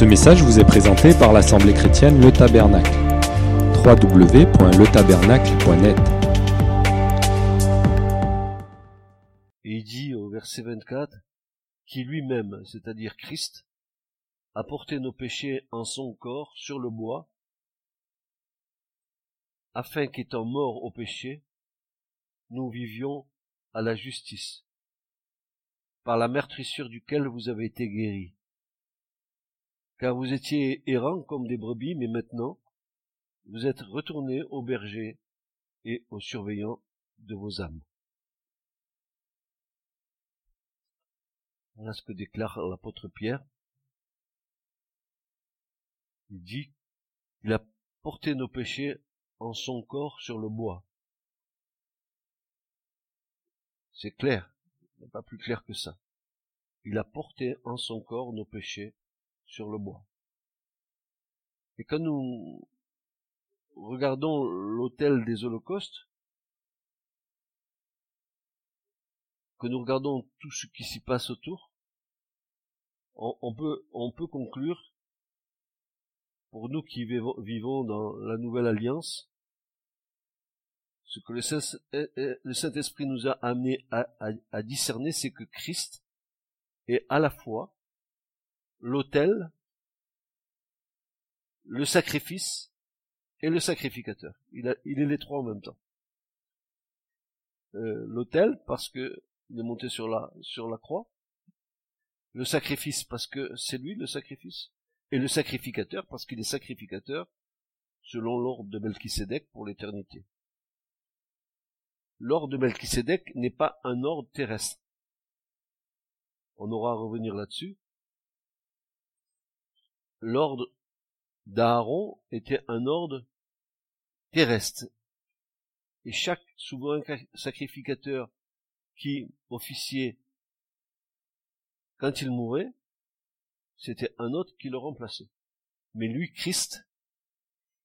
Ce message vous est présenté par l'Assemblée chrétienne Le Tabernacle. www.letabernacle.net Et il dit au verset 24, qui lui-même, c'est-à-dire Christ, a porté nos péchés en son corps sur le bois, afin qu'étant morts au péché, nous vivions à la justice, par la meurtrissure duquel vous avez été guéris. Car vous étiez errants comme des brebis, mais maintenant, vous êtes retournés au berger et aux surveillants de vos âmes. Voilà ce que déclare l'apôtre Pierre. Il dit qu'il a porté nos péchés en son corps sur le bois. C'est clair, pas plus clair que ça. Il a porté en son corps nos péchés sur le bois. Et quand nous regardons l'autel des holocaustes, que nous regardons tout ce qui s'y passe autour, on, peut, on peut conclure, pour nous qui vivons dans la nouvelle alliance, ce que le Saint-Esprit nous a amené à, discerner, c'est que Christ est à la fois l'autel, le sacrifice et le sacrificateur. Il, est les trois en même temps. Euh, l'autel parce que il est monté sur la sur la croix, le sacrifice parce que c'est lui le sacrifice, et le sacrificateur parce qu'il est sacrificateur selon l'ordre de Melchisédek pour l'éternité. L'ordre de Melchisédek n'est pas un ordre terrestre. On aura à revenir là-dessus. L'ordre d'Aaron était un ordre terrestre. Et chaque souverain sacrificateur qui officiait quand il mourait, c'était un autre qui le remplaçait. Mais lui, Christ,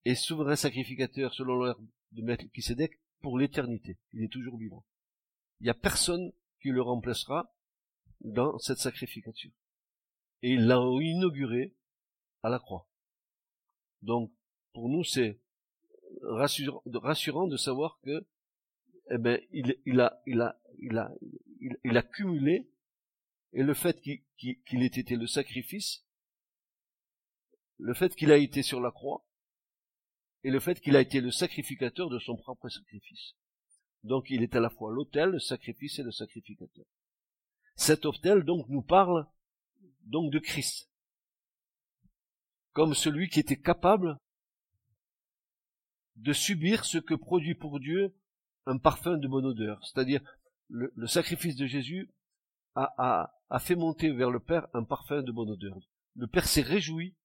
est souverain sacrificateur selon l'ordre de Melchizedek pour l'éternité. Il est toujours vivant. Il n'y a personne qui le remplacera dans cette sacrificature. Et il l'a inauguré à la croix. Donc, pour nous, c'est rassurant, de savoir que, eh ben, il, a cumulé et le fait qu'il ait été le sacrifice, le fait qu'il a été sur la croix, et le fait qu'il a été le sacrificateur de son propre sacrifice. Donc il est à la fois l'autel, le sacrifice et le sacrificateur. Cet autel donc nous parle donc de Christ, comme celui qui était capable de subir ce que produit pour Dieu un parfum de bonne odeur, c'est-à-dire le, sacrifice de Jésus a, fait monter vers le Père un parfum de bonne odeur. Le Père s'est réjoui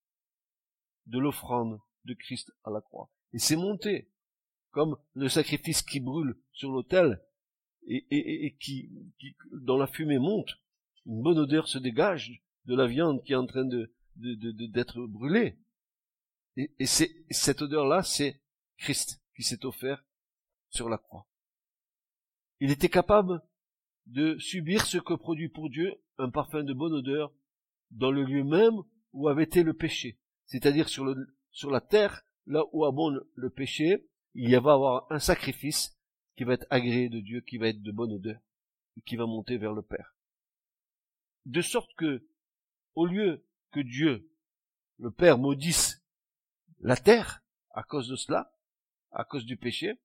de l'offrande de Christ à la croix. Et c'est monté comme le sacrifice qui brûle sur l'autel et, qui, qui, dans la fumée monte. Une bonne odeur se dégage de la viande qui est en train de, d'être brûlée. Et, et c'est, cette odeur-là, c'est Christ qui s'est offert sur la croix. Il était capable de subir ce que produit pour Dieu un parfum de bonne odeur dans le lieu même où avait été le péché. C'est-à-dire sur, le, sur la terre, là où abonde le péché, il y va avoir un sacrifice qui va être agréé de Dieu, qui va être de bonne odeur, et qui va monter vers le Père. De sorte que, au lieu que Dieu, le Père, maudisse la terre à cause de cela, à cause du péché,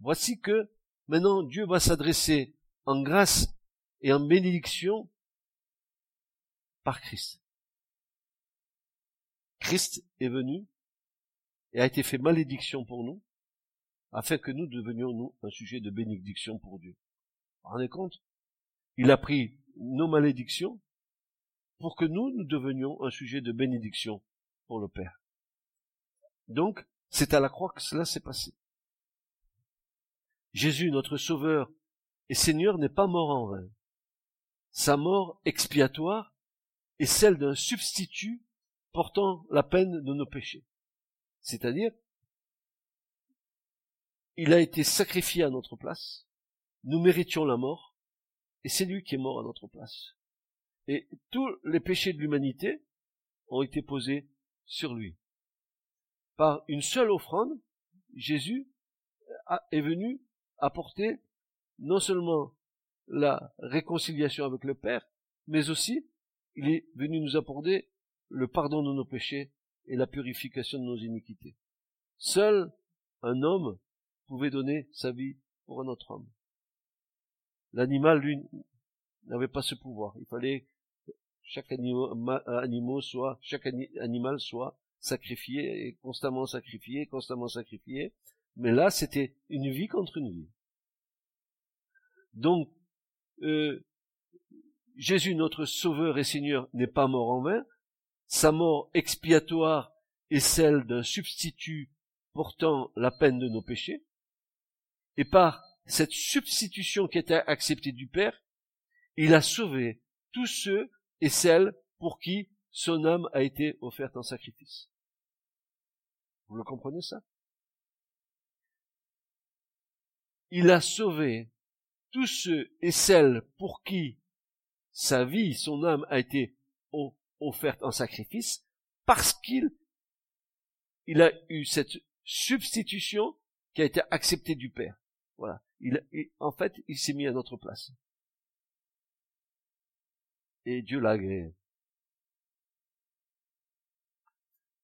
voici que maintenant Dieu va s'adresser en grâce et en bénédiction par Christ. Christ est venu et a été fait malédiction pour nous, afin que nous devenions, nous, un sujet de bénédiction pour Dieu. Vous vous rendez compte? Il a pris nos malédictions pour que nous, nous devenions un sujet de bénédiction pour le Père. Donc, c'est à la croix que cela s'est passé. Jésus, notre Sauveur, et Seigneur n'est pas mort en vain. Sa mort expiatoire est celle d'un substitut portant la peine de nos péchés. C'est-à-dire, il a été sacrifié à notre place, nous méritions la mort, et c'est lui qui est mort à notre place. Et tous les péchés de l'humanité ont été posés sur lui. Par une seule offrande, Jésus est venu apporter non seulement la réconciliation avec le Père, mais aussi il est venu nous apporter le pardon de nos péchés et la purification de nos iniquités. Seul un homme pouvait donner sa vie pour un autre homme. L'animal, lui, n'avait pas ce pouvoir. Il fallait chaque animal, soit, chaque animal soit sacrifié et constamment sacrifié, constamment sacrifié. Mais là, c'était une vie contre une vie. Donc, euh, Jésus, notre Sauveur et Seigneur, n'est pas mort en vain. Sa mort expiatoire est celle d'un substitut portant la peine de nos péchés. Et par cette substitution qui était acceptée du Père, il a sauvé tous ceux et celles pour qui son âme a été offerte en sacrifice. Vous le comprenez ça? Il a sauvé tous ceux et celles pour qui sa vie, son âme a été offerte en sacrifice, parce qu'il il a eu cette substitution qui a été acceptée du Père. Voilà. Il, en fait, il s'est mis à notre place. Et Dieu l'a agréé.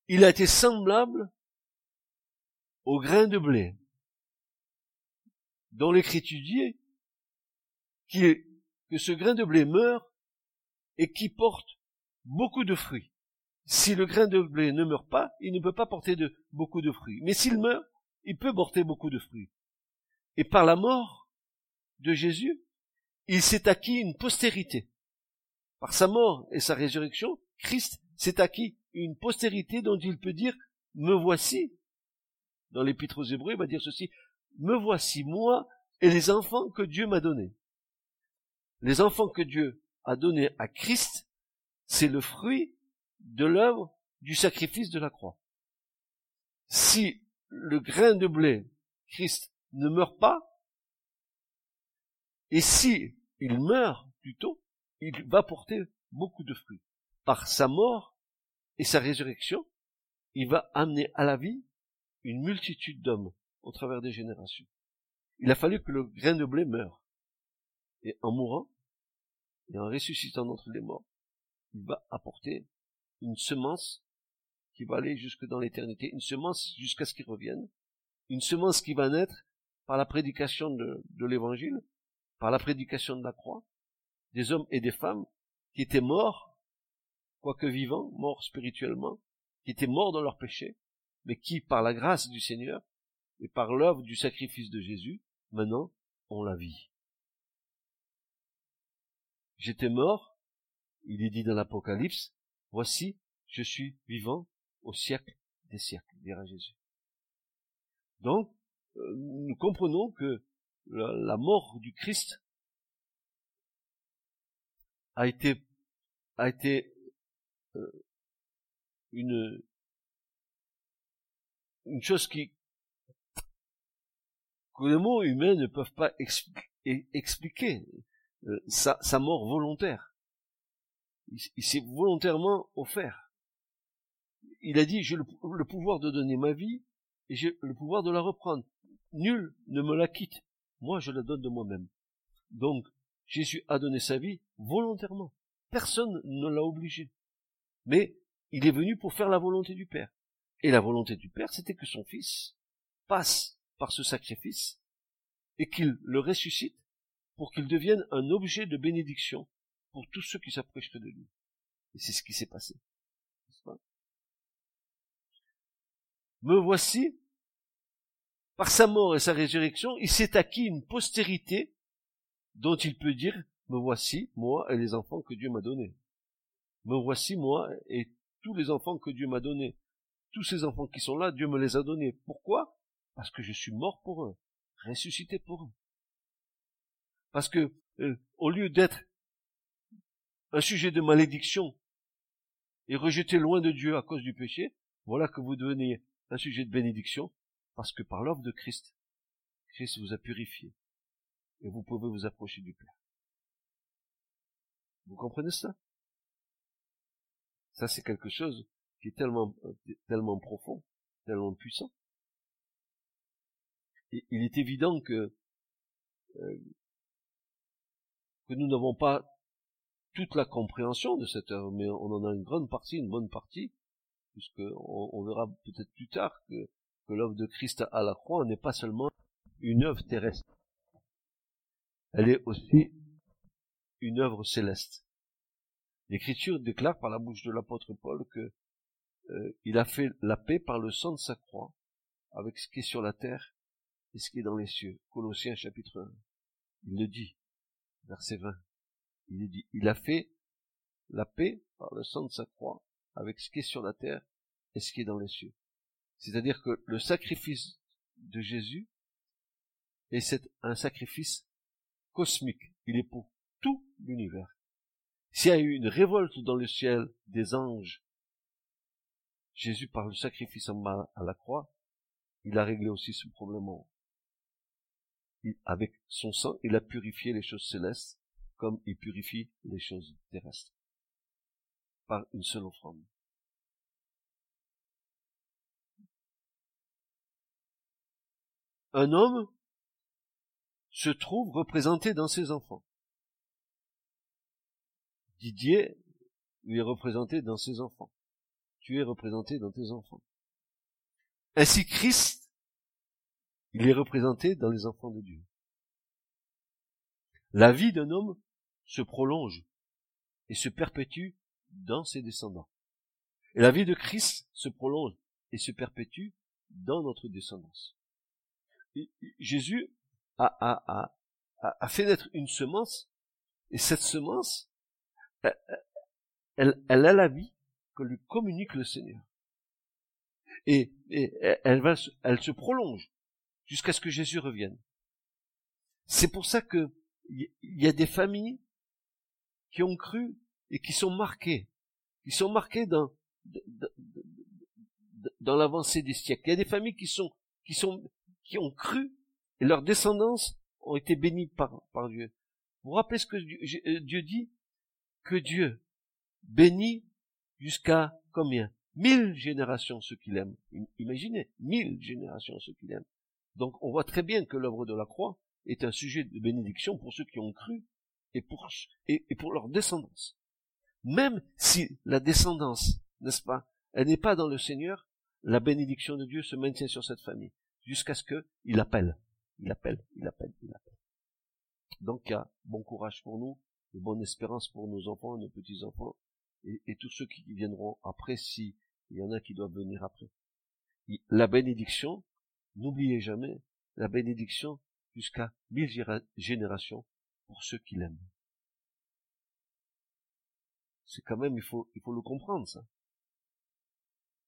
Il a été semblable au grain de blé, dont l'écriture dit que ce grain de blé meurt et qui porte beaucoup de fruits. Si le grain de blé ne meurt pas, il ne peut pas porter beaucoup de fruits. Mais s'il meurt, il peut porter beaucoup de fruits. Et par la mort de Jésus, il s'est acquis une postérité. Par sa mort et sa résurrection, Christ s'est acquis une postérité dont il peut dire, me voici. Dans l'épître aux Hébreux, il va dire ceci, me voici, moi et les enfants que Dieu m'a donnés. Les enfants que Dieu a donnés à Christ, c'est le fruit de l'œuvre du sacrifice de la croix. Si le grain de blé, Christ, ne meurt pas, et si il meurt plutôt, il va porter beaucoup de fruits. Par sa mort et sa résurrection, il va amener à la vie une multitude d'hommes au travers des générations. Il a fallu que le grain de blé meure. Et en mourant, et en ressuscitant d'entre les morts, il va apporter une semence qui va aller jusque dans l'éternité, une semence jusqu'à ce qu'il revienne, une semence qui va naître par la prédication de, l'évangile, par la prédication de la croix, des hommes et des femmes qui étaient morts, quoique vivants, morts spirituellement, qui étaient morts dans leur péché, mais qui, par la grâce du Seigneur et par l'œuvre du sacrifice de Jésus, maintenant ont la vie. J'étais mort, il est dit dans l'Apocalypse, voici, je suis vivant au siècle des siècles, dira Jésus. Donc, euh, nous comprenons que la, mort du Christ a été a été euh, une une chose qui que les mots humains ne peuvent pas expliquer euh, sa, sa, mort volontaire. Il, il s'est volontairement offert. Il a dit j'ai le, le pouvoir de donner ma vie et j'ai le pouvoir de la reprendre. Nul ne me la quitte. Moi, je la donne de moi-même. Donc, Jésus a donné sa vie volontairement. Personne ne l'a obligé. Mais il est venu pour faire la volonté du Père. Et la volonté du Père, c'était que son Fils passe par ce sacrifice et qu'il le ressuscite pour qu'il devienne un objet de bénédiction pour tous ceux qui s'approchent de lui. Et c'est ce qui s'est passé. Me voici par sa mort et sa résurrection, il s'est acquis une postérité dont il peut dire, me voici, moi et les enfants que Dieu m'a donnés. Me voici, moi et tous les enfants que Dieu m'a donnés. Tous ces enfants qui sont là, Dieu me les a donnés. Pourquoi? Parce que je suis mort pour eux, ressuscité pour eux. Parce que, euh, au lieu d'être un sujet de malédiction et rejeté loin de Dieu à cause du péché, voilà que vous devenez un sujet de bénédiction parce que par l'œuvre de Christ, Christ vous a purifié. Et vous pouvez vous approcher du Père. Vous comprenez ça? Ça, c'est quelque chose qui est tellement, tellement profond, tellement puissant. Il est évident que, euh, que nous n'avons pas toute la compréhension de cette œuvre, mais on en a une grande partie, une bonne partie, puisque on, verra peut-être plus tard que, que l'œuvre de Christ à la croix n'est pas seulement une œuvre terrestre. Elle est aussi une œuvre céleste. L'Écriture déclare par la bouche de l'apôtre Paul que euh, il a fait la paix par le sang de sa croix avec ce qui est sur la terre et ce qui est dans les cieux. Colossiens chapitre 1. Il le dit, verset 20. Il dit, il a fait la paix par le sang de sa croix avec ce qui est sur la terre et ce qui est dans les cieux. C'est-à-dire que le sacrifice de Jésus est un sacrifice cosmique. Il est pour tout l'univers. S'il y a eu une révolte dans le ciel des anges, Jésus, par le sacrifice en à la croix, il a réglé aussi ce problème. avec son sang, il a purifié les choses célestes comme il purifie les choses terrestres. Par une seule offrande. Un homme se trouve représenté dans ses enfants. Didier lui est représenté dans ses enfants. Tu es représenté dans tes enfants. Ainsi Christ, il est représenté dans les enfants de Dieu. La vie d'un homme se prolonge et se perpétue dans ses descendants. Et la vie de Christ se prolonge et se perpétue dans notre descendance. Jésus a, a, a, a, fait naître une semence, et cette semence, elle, elle, a la vie que lui communique le Seigneur. Et, elle, va, elle se prolonge jusqu'à ce que Jésus revienne. C'est pour ça que il y a des familles qui ont cru et qui sont marquées, qui sont marquées dans, dans l'avancée des siècles. Il y a des familles qui sont, qui sont, qui ont cru et leurs descendances ont été bénies par, par Dieu. Vous vous rappelez ce que Dieu, euh, Dieu dit? Que Dieu bénit jusqu'à combien? Mille générations ceux qu'il aime. Imaginez, mille générations ceux qu'il aime. Donc on voit très bien que l'œuvre de la croix est un sujet de bénédiction pour ceux qui ont cru et pour, et, pour leur descendance. Même si la descendance, n'est-ce pas, elle n'est pas dans le Seigneur, la bénédiction de Dieu se maintient sur cette famille, jusqu'à ce qu'il appelle, il appelle, il appelle, il appelle. Donc il y a bon courage pour nous, de bonne espérance pour nos enfants nos petits-enfants, et, et, tous ceux qui viendront après, si il y en a qui doivent venir après. La bénédiction, n'oubliez jamais, la bénédiction jusqu'à mille générations pour ceux qui l'aiment. C'est quand même, il faut, il faut le comprendre, ça.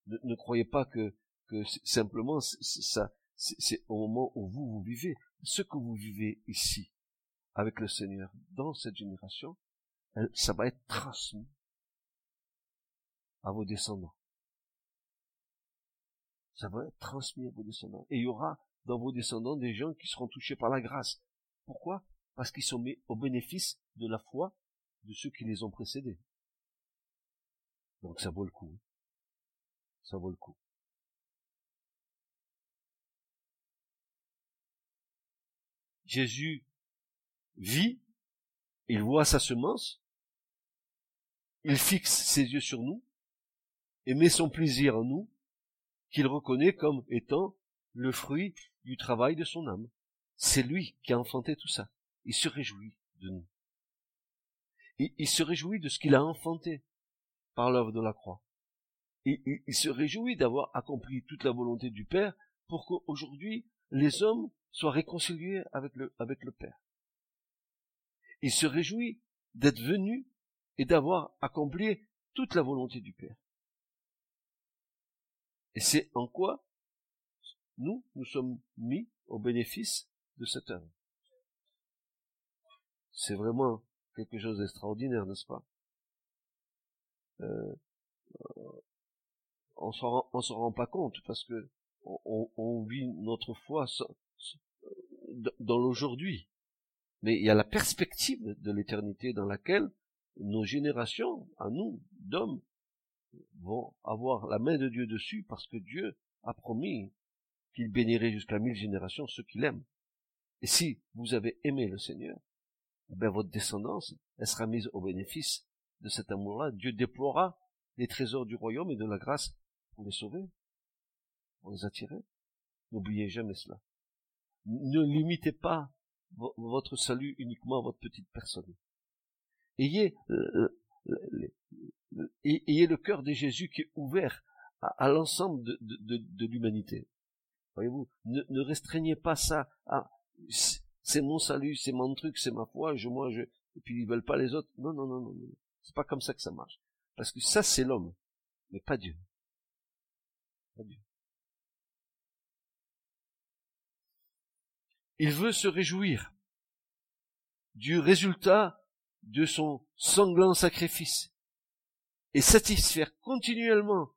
Ne, croyez pas que, que simplement, ça, c'est au moment où vous, vous vivez. Ce que vous vivez ici, avec le Seigneur, dans cette génération, ça va être transmis à vos descendants. Ça va être transmis à vos descendants. Et il y aura dans vos descendants des gens qui seront touchés par la grâce. Pourquoi? Parce qu'ils sont mis au bénéfice de la foi de ceux qui les ont précédés. Donc ça vaut le coup. Ça vaut le coup. Jésus vit, il voit sa semence, il fixe ses yeux sur nous, et met son plaisir en nous, qu'il reconnaît comme étant le fruit du travail de son âme. C'est lui qui a enfanté tout ça. Il se réjouit de nous. Il, se réjouit de ce qu'il a enfanté par l'œuvre de la croix. Il, se réjouit d'avoir accompli toute la volonté du Père pour qu'aujourd'hui les hommes soient réconciliés avec le Père. Il se réjouit d'être venu et d'avoir accompli toute la volonté du Père. Et c'est en quoi nous, nous sommes mis au bénéfice de cette œuvre. C'est vraiment quelque chose d'extraordinaire, n'est-ce pas? Euh, On s'en rend, s'en rend pas compte parce que on, on vit notre foi dans l'aujourd'hui. Mais il y a la perspective de l'éternité dans laquelle nos générations, à nous, d'hommes, vont avoir la main de Dieu dessus parce que Dieu a promis qu'il bénirait jusqu'à mille générations ceux qu'il aime. Et si vous avez aimé le Seigneur, ben votre descendance, elle sera mise au bénéfice de cet amour-là. Dieu déploiera les trésors du royaume et de la grâce pour les sauver, pour les attirer. N'oubliez jamais cela. Ne limitez pas votre salut uniquement à votre petite personne. Ayez, euh, euh, ayez le cœur de Jésus qui est ouvert à, l'ensemble de, l'humanité. Voyez-vous, ne, ne, restreignez pas ça à c'est mon salut, c'est mon truc, c'est ma foi, je moi je et puis ils veulent pas les autres. Non non non non non. C'est pas comme ça que ça marche. Parce que ça c'est l'homme, mais pas Dieu. Pas Dieu. Il veut se réjouir du résultat de son sanglant sacrifice et satisfaire continuellement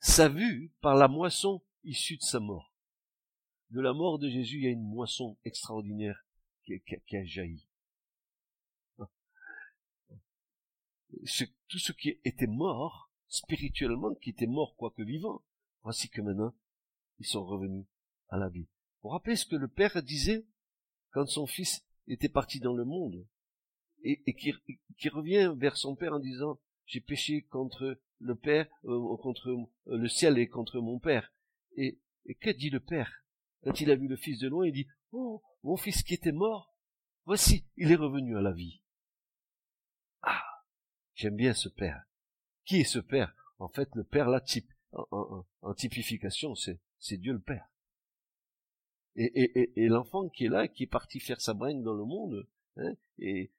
sa vue par la moisson issue de sa mort. De la mort de Jésus, il y a une moisson extraordinaire qui, a jailli. tout ce qui était mort, spirituellement, qui était mort quoique vivant, voici que maintenant, ils sont revenus à la vie. Vous rappelez ce que le Père disait quand son Fils était parti dans le monde et, qui, revient vers son Père en disant j'ai péché contre le Père, euh, contre euh, le ciel et contre mon Père. Et, que dit le Père Quand il a vu le Fils de loin, il dit Oh, mon Fils qui était mort, voici, il est revenu à la vie. Ah, j'aime bien ce Père. Qui est ce Père? En fait, le Père, la type, en typification, c'est Dieu le Père. Et, l'enfant qui est là, qui est parti faire sa bringue dans le monde, hein, et,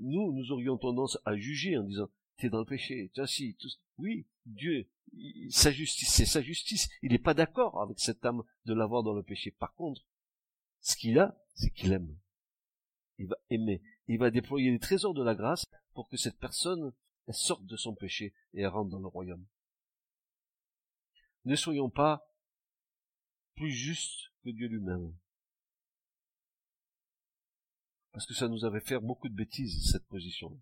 nous, nous aurions tendance à juger en disant, t'es dans le péché, tu si, tout... oui, Dieu, sa justice, c'est sa justice, il n'est pas d'accord avec cette âme de l'avoir dans le péché. Par contre, ce qu'il a, c'est qu'il aime. Il va aimer. Il va déployer les trésors de la grâce pour que cette personne sorte de son péché et elle rentre dans le royaume. Ne soyons pas plus justes Dieu lui-même. Parce que ça nous avait fait beaucoup de bêtises, cette position.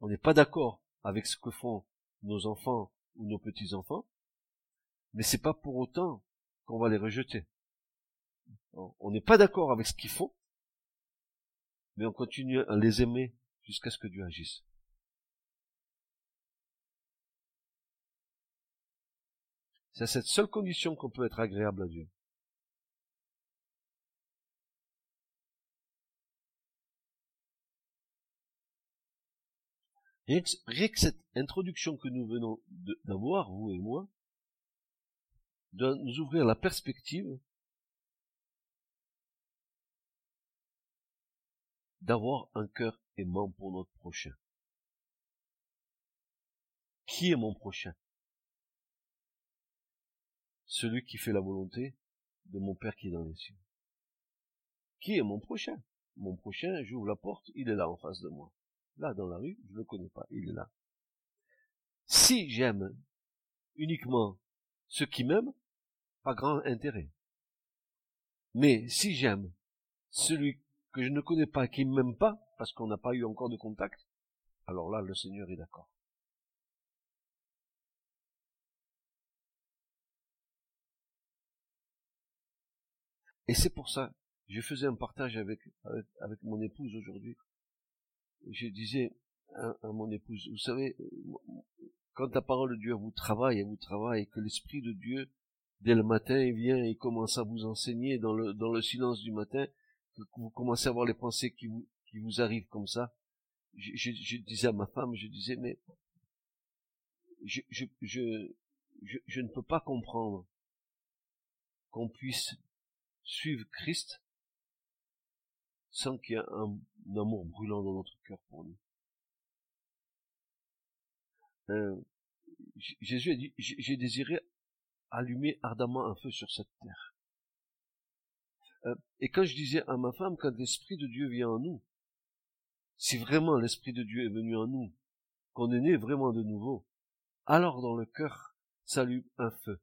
On n'est pas d'accord avec ce que font nos enfants ou nos petits-enfants, mais c'est pas pour autant qu'on va les rejeter. On n'est pas d'accord avec ce qu'ils font, mais on continue à les aimer jusqu'à ce que Dieu agisse. C'est à cette seule condition qu'on peut être agréable à Dieu. Rien que, cette introduction que nous venons d'avoir, vous et moi, doit nous ouvrir la perspective d'avoir un cœur aimant pour notre prochain. Qui est mon prochain? Celui qui fait la volonté de mon Père qui est dans les cieux. Qui est mon prochain? Mon prochain, j'ouvre la porte, il est là en face de moi. Là, dans la rue, je le connais pas, il est là. Si j'aime uniquement ceux qui m'aiment, pas grand intérêt. Mais si j'aime celui que je ne connais pas, qui ne m'aime pas, parce qu'on n'a pas eu encore de contact, alors là, le Seigneur est d'accord. Et c'est pour ça, je faisais un partage avec, avec mon épouse aujourd'hui je disais à, mon épouse, vous savez, quand la parole de Dieu vous travaille, elle vous travaille, que l'Esprit de Dieu, dès le matin, il vient et commence à vous enseigner dans le, dans le silence du matin, que vous commencez à avoir les pensées qui vous, qui vous arrivent comme ça. Je, je, je disais à ma femme, je disais, mais je, je, je, je ne peux pas comprendre qu'on puisse suivre Christ sans qu'il y ait un, amour brûlant dans notre cœur pour lui. Euh, Jésus a dit, j'ai désiré allumer ardemment un feu sur cette terre. Euh, et quand je disais à ma femme, quand l'Esprit de Dieu vient en nous, si vraiment l'Esprit de Dieu est venu en nous, qu'on est né vraiment de nouveau, alors dans le cœur s'allume un feu.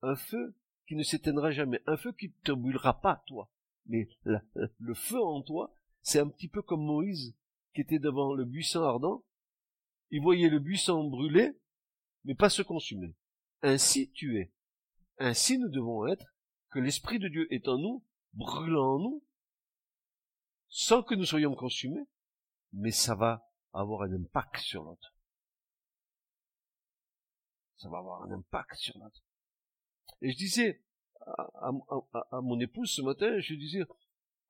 Un feu qui ne s'éteindra jamais, un feu qui ne te brûlera pas, toi, mais le feu en toi, c'est un petit peu comme Moïse qui était devant le buisson ardent il voyait le buisson brûler, mais pas se consumer. Ainsi tu es. Ainsi nous devons être, que l'Esprit de Dieu est en nous, brûlant en nous, sans que nous soyons consumés, mais ça va avoir un impact sur l'autre. Ça va avoir un impact sur l'autre. Et je disais à, mon épouse ce matin, je disais,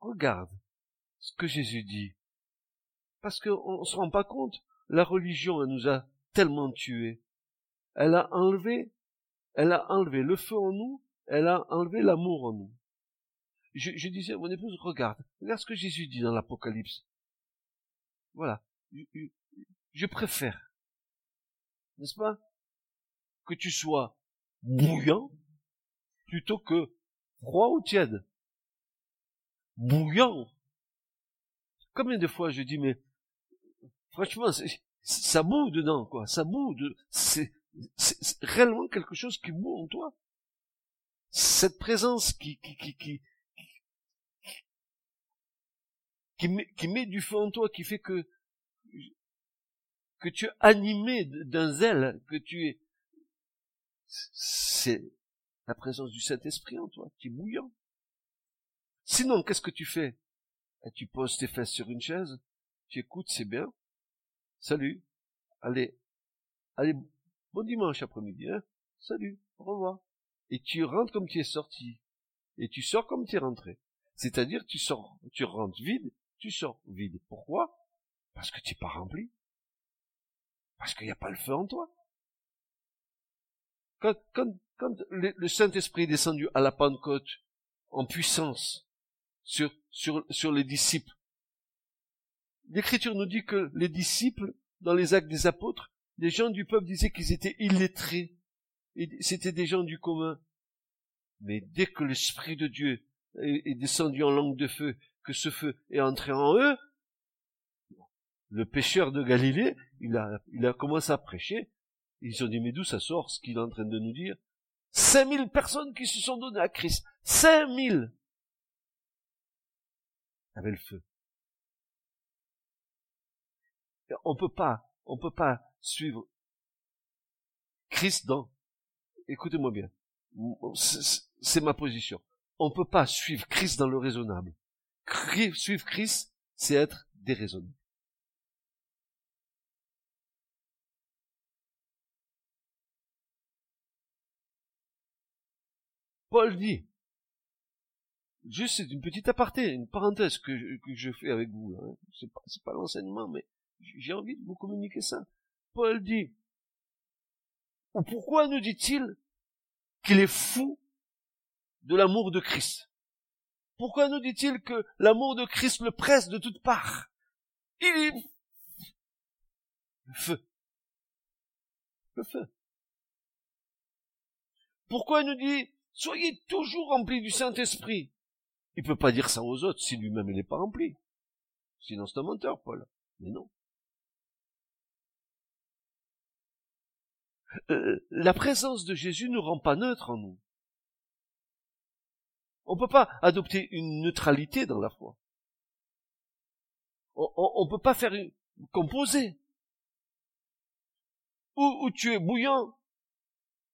regarde ce que Jésus dit. Parce qu'on ne se rend pas compte, la religion, elle nous a tellement tués. Elle a enlevé, elle a enlevé le feu en nous, elle a enlevé l'amour en nous. Je, disais à mon épouse, regarde, regarde ce que Jésus dit dans l'Apocalypse. Voilà. Je préfère, n'est-ce pas, que tu sois bouillant plutôt que froid ou tiède. Bouillant. Combien de fois je dis, mais franchement, ça boue dedans, quoi. Ça boue. De, c'est, réellement quelque chose qui boue en toi. Cette présence qui, qui, qui, qui, qui met, qui met du feu en toi, qui fait que, que tu es animé d'un zèle, que tu es, c'est présence du Saint-Esprit en toi, qui est bouillant. Sinon, qu'est-ce que tu fais? Eh, Tu poses tes fesses sur une chaise, tu écoutes, c'est bien. Salut, allez, allez, bon dimanche après-midi, hein Salut, au revoir. Et tu rentres comme tu es sorti, et tu sors comme tu es rentré. C'est-à-dire, tu sors, tu rentres vide, tu sors vide. Pourquoi? Parce que tu n'es pas rempli. Parce qu'il n'y a pas le feu en toi. Quand, le, Saint-Esprit est descendu à la Pentecôte en puissance sur, les disciples, l'Écriture nous dit que les disciples, dans les actes des apôtres, les gens du peuple disaient qu'ils étaient illettrés. C'était des gens du commun. Mais dès que l'Esprit de Dieu est descendu en langue de feu, que ce feu est entré en eux, le pêcheur de Galilée, il a commencé à prêcher, ils ont dit, mais d'où ça sort ce qu'il est en train de nous dire? 5000 personnes qui se sont données à Christ. 5000 Avec le feu. On peut pas, on peut pas suivre Christ dans, écoutez-moi bien, c'est ma position. On peut pas suivre Christ dans le raisonnable. Suivre Christ, c'est être déraisonné. Paul dit, juste c'est une petite aparté, une parenthèse que je, fais avec vous. Hein. C'est pas, pas l'enseignement, mais j'ai envie de vous communiquer ça. Paul dit, ou pourquoi nous dit-il qu'il est fou de l'amour de Christ? Pourquoi nous dit-il que l'amour de Christ le presse de toutes parts? Il est le feu. Le feu. Pourquoi nous dit Soyez toujours remplis du Saint-Esprit. Il peut pas dire ça aux autres si lui-même il n'est pas rempli. Sinon c'est un menteur, Paul. Mais non. Euh, la présence de Jésus ne rend pas neutre en nous. On ne peut pas adopter une neutralité dans la foi. On ne peut pas faire une composer. Ou, ou tu es bouillant,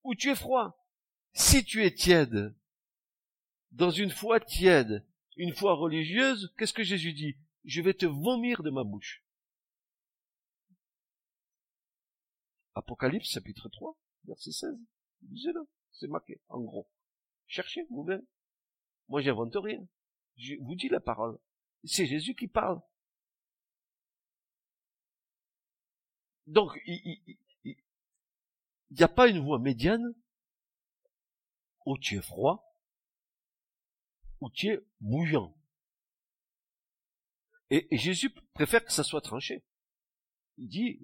ou tu es froid. Si tu es tiède, dans une foi tiède, une foi religieuse, qu'est-ce que Jésus dit? Je vais te vomir de ma bouche. Apocalypse chapitre 3, verset 16. Lisez-le, c'est marqué, en gros. Cherchez vous-même. Moi, j'invente rien. Je vous dis la parole. C'est Jésus qui parle. Donc, il n'y a pas une voie médiane ou tu es froid, ou tu es bouillant. Et, Jésus préfère que ça soit tranché. Il dit,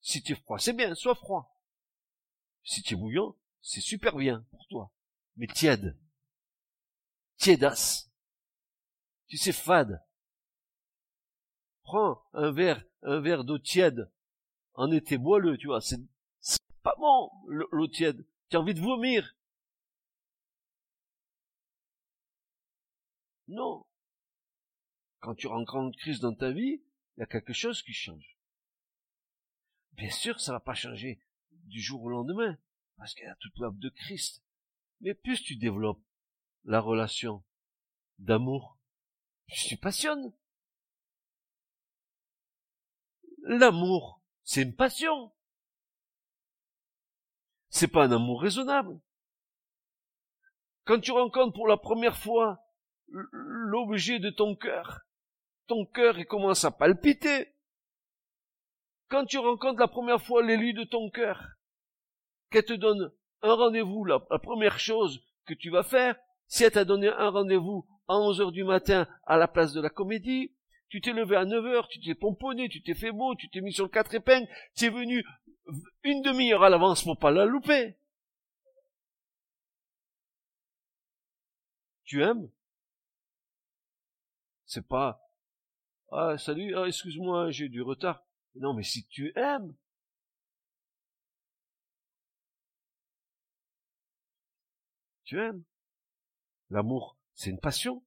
si tu es froid, c'est bien, sois froid. Si tu es bouillant, c'est super bien pour toi. Mais tiède. Tiédasse. Tu sais, fade. Prends un verre, un verre d'eau tiède en été moelleux, tu vois, c'est, c'est pas bon, l'eau tiède. Tu as envie de vomir. Non. Quand tu rencontres Christ dans ta vie, il y a quelque chose qui change. Bien sûr, ça va pas changer du jour au lendemain, parce qu'il y a toute l'œuvre de Christ. Mais plus tu développes la relation d'amour, plus tu passionnes. L'amour, c'est une passion. C'est pas un amour raisonnable. Quand tu rencontres pour la première fois l'objet de ton cœur, ton cœur commence à palpiter. Quand tu rencontres la première fois l'élu de ton cœur, qu'elle te donne un rendez-vous, la, première chose que tu vas faire, si elle t'a donné un rendez-vous à 11 heures du matin à la place de la comédie, tu t'es levé à 9 heures, tu t'es pomponné, tu t'es fait beau, tu t'es mis sur quatre épingles, tu es venu une demi-heure à l'avance pour pas la louper. Tu aimes? C'est pas ah salut, ah, excuse-moi, j'ai du retard. Non, mais si tu aimes, tu aimes? L'amour, c'est une passion.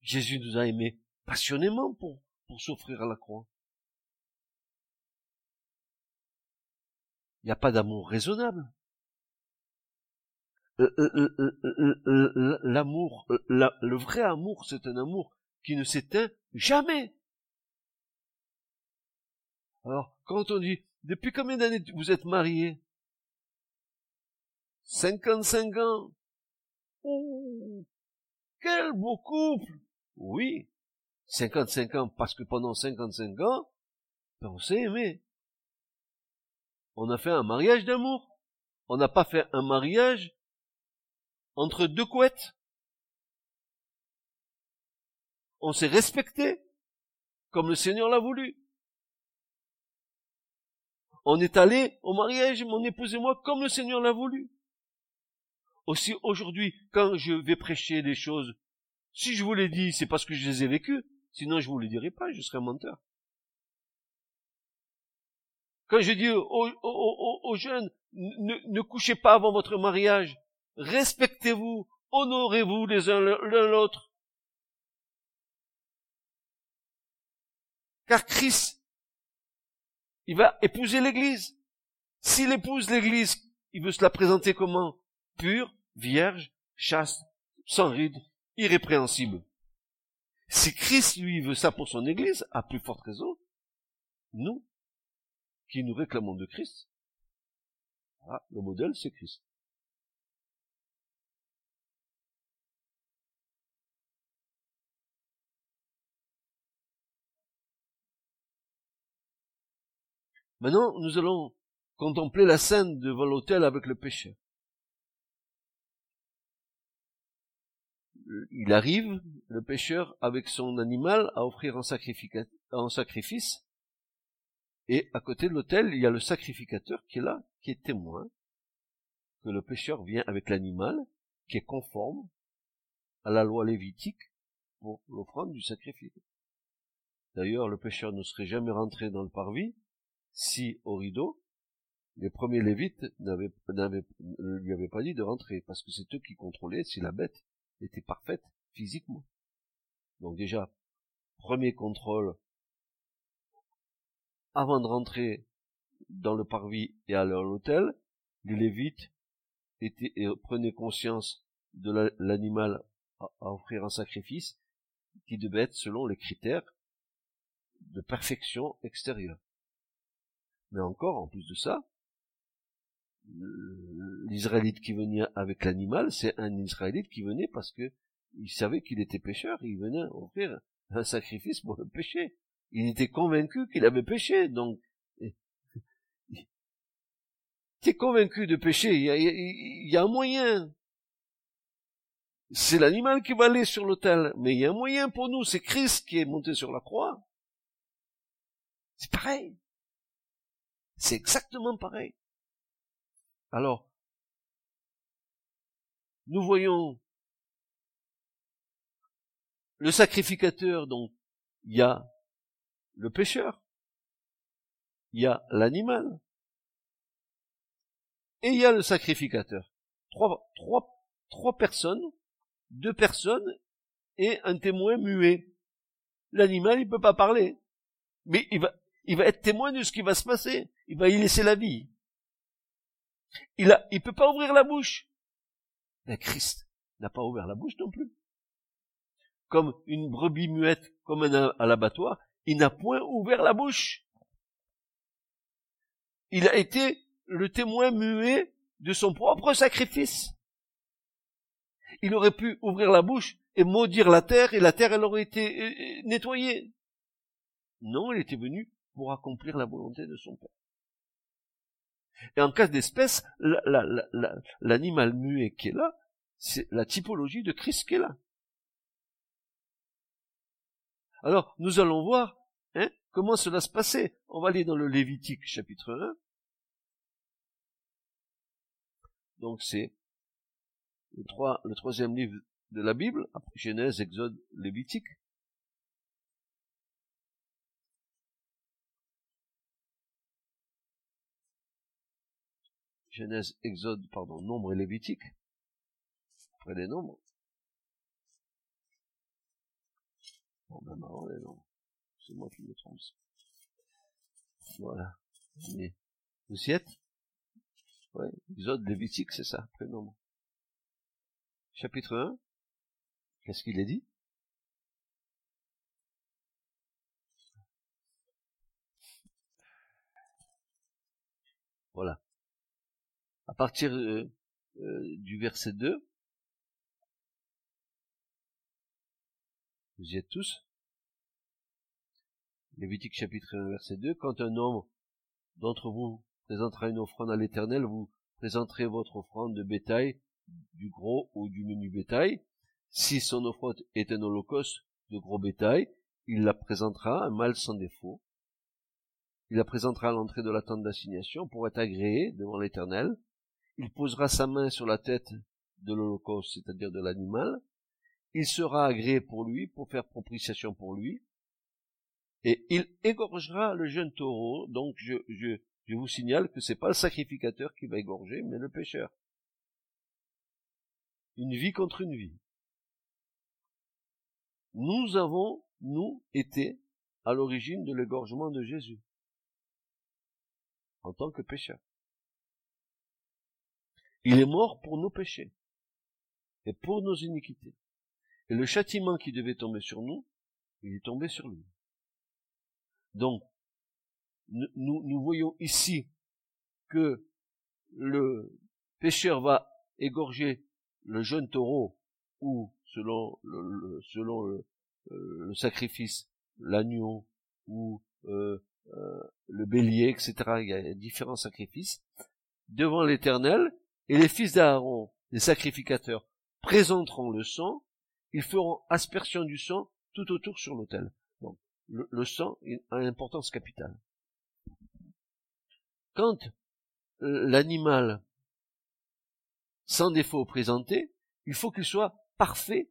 Jésus nous a aimés passionnément pour, pour s'offrir à la croix. Il n'y a pas d'amour raisonnable. L'amour, le vrai amour, c'est un amour qui ne s'éteint jamais. Alors, quand on dit, depuis combien d'années vous êtes mariés 55 ans? Oh, quel beau couple Oui, 55 ans, parce que pendant 55 ans, ben, on s'est aimé. On a fait un mariage d'amour. On n'a pas fait un mariage entre deux couettes. On s'est respecté, comme le Seigneur l'a voulu. On est allé au mariage, mon épouse et moi, comme le Seigneur l'a voulu. Aussi aujourd'hui, quand je vais prêcher des choses, si je vous l'ai dit, c'est parce que je les ai vécues. Sinon, je vous les dirai pas, je serais un menteur. Quand je dis aux, jeunes, ne, couchez pas avant votre mariage, respectez-vous, honorez-vous les uns l'un l'autre. Car Christ, il va épouser l'église. S'il épouse l'église, il veut se la présenter comment? Pure, vierge, chaste, sans ride, irrépréhensible. Si Christ, lui, veut ça pour son église, à plus forte raison, nous, qui nous réclamons de Christ, ah, le modèle, c'est Christ. Maintenant, nous allons contempler la scène devant l'autel avec le pécheur. Il arrive, le pécheur, avec son animal, à offrir un, sacrifice, et à côté de l'autel, il y a le sacrificateur qui est là, qui est témoin, que le pécheur vient avec l'animal, qui est conforme à la loi lévitique pour l'offrande du sacrifice. D'ailleurs, le pécheur ne serait jamais rentré dans le parvis si au rideau, les premiers lévites n'avaient, ne lui avaient pas dit de rentrer, parce que c'est eux qui contrôlaient si la bête était parfaite physiquement. Donc déjà, premier contrôle, avant de rentrer dans le parvis et à l'hôtel, les lévites étaient, prenaient conscience de l'animal à, à offrir un sacrifice qui devait être selon les critères de perfection extérieure. Mais encore, en plus de ça, l'Israélite qui venait avec l'animal, c'est un Israélite qui venait parce que il savait qu'il était pécheur, il venait offrir un sacrifice pour le péché. Il était convaincu qu'il avait péché, donc est convaincu de a, il y a un moyen. C'est l'animal qui va aller sur l'autel, mais il y a un moyen pour nous, c'est Christ qui est monté sur la croix. C'est pareil. C'est exactement pareil. Alors, nous voyons le sacrificateur, donc il y a le pécheur, il y a l'animal, et il y a le sacrificateur. Trois, trois, trois personnes, deux personnes et un témoin muet. L'animal, il peut pas parler, mais il va, Il va être témoin de ce qui va se passer. Il va y laisser la vie. Il a, il peut pas ouvrir la bouche. Mais Christ n'a pas ouvert la bouche non plus. Comme une brebis muette, comme un à l'abattoir, il n'a point ouvert la bouche. Il a été le témoin muet de son propre sacrifice. Il aurait pu ouvrir la bouche et maudire la terre, et la terre, elle aurait été euh, euh, nettoyée. Non, il était venu pour accomplir la volonté de son Père. Et en cas d'espèce, l'animal muet qui est là, c'est la typologie de Christ qui est là. Alors, nous allons voir hein, comment cela se passait. On va aller dans le Lévitique chapitre 1. Donc c'est le, le troisième livre de la Bible, Genèse, Exode, Lévitique. Genèse, Exode, pardon, Nombre et Lévitique. Après les nombres. Bon, même avant les nombres. C'est moi qui me trompe. Voilà. vous y êtes? Exode, Lévitique, c'est ça, après nombre. Chapitre 1. Qu'est-ce qu'il est dit? Voilà à partir euh, euh, du verset 2. Vous y êtes tous Lévitique chapitre 1 verset 2. Quand un homme d'entre vous présentera une offrande à l'éternel, vous présenterez votre offrande de bétail, du gros ou du menu bétail. Si son offrande est un holocauste de gros bétail, il la présentera, un mâle sans défaut. Il la présentera à l'entrée de la tente d'assignation pour être agréé devant l'éternel il posera sa main sur la tête de l'Holocauste, c'est-à-dire de l'animal, il sera agréé pour lui, pour faire propitiation pour lui, et il égorgera le jeune taureau, donc je, vous signale que c'est pas le sacrificateur qui va égorger, mais le pécheur. Une vie contre une vie. Nous avons, nous, été à l'origine de l'égorgement de Jésus, en tant que pécheur. Il est mort pour nos péchés et pour nos iniquités. Et le châtiment qui devait tomber sur nous, il est tombé sur lui. Donc, nous, voyons ici que le pécheur va égorger le jeune taureau ou selon le, selon le, euh, le sacrifice l'agneau ou euh, euh, le bélier, etc. Il y a différents sacrifices devant l'Éternel et les fils d'Aaron, les sacrificateurs, présenteront le sang, ils feront aspersion du sang tout autour sur l'autel. Donc, le, sang a une importance capitale. Quand euh, l'animal sans défaut présenté, il faut qu'il soit parfait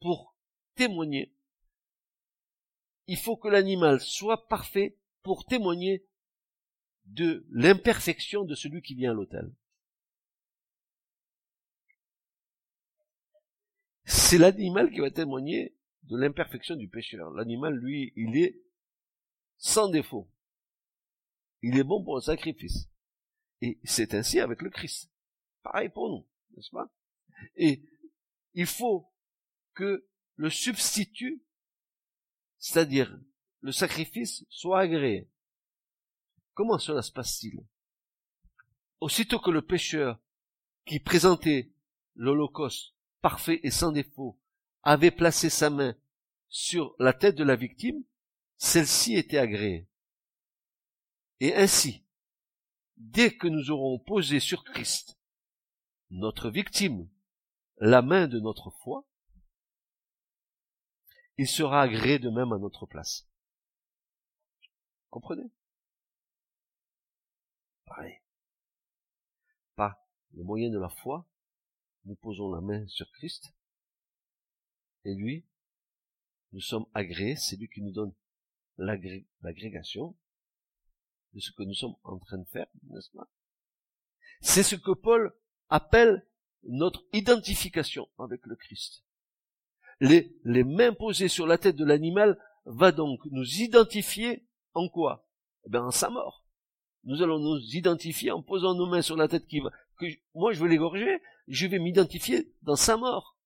pour témoigner. Il faut que l'animal soit parfait pour témoigner de l'imperfection de celui qui vient à l'autel. C'est l'animal qui va témoigner de l'imperfection du pécheur. L'animal, lui, il est sans défaut. Il est bon pour le sacrifice. Et c'est ainsi avec le Christ. Pareil pour nous, n'est-ce pas? Et il faut que le substitut, c'est-à-dire le sacrifice, soit agréé. Comment cela se passe-t-il? Aussitôt que le pécheur qui présentait l'Holocauste parfait et sans défaut, avait placé sa main sur la tête de la victime, celle-ci était agréée. Et ainsi, dès que nous aurons posé sur Christ, notre victime, la main de notre foi, il sera agréé de même à notre place. Comprenez? Pareil. Pas le moyen de la foi, nous posons la main sur Christ, et lui, nous sommes agréés, c'est lui qui nous donne l'agrégation de ce que nous sommes en train de faire, n'est-ce pas? C'est ce que Paul appelle notre identification avec le Christ. Les, mains posées sur la tête de l'animal va donc nous identifier en quoi? Eh en sa mort. Nous allons nous identifier en posant nos mains sur la tête qui va, que moi je veux l'égorger, je vais m'identifier dans sa mort.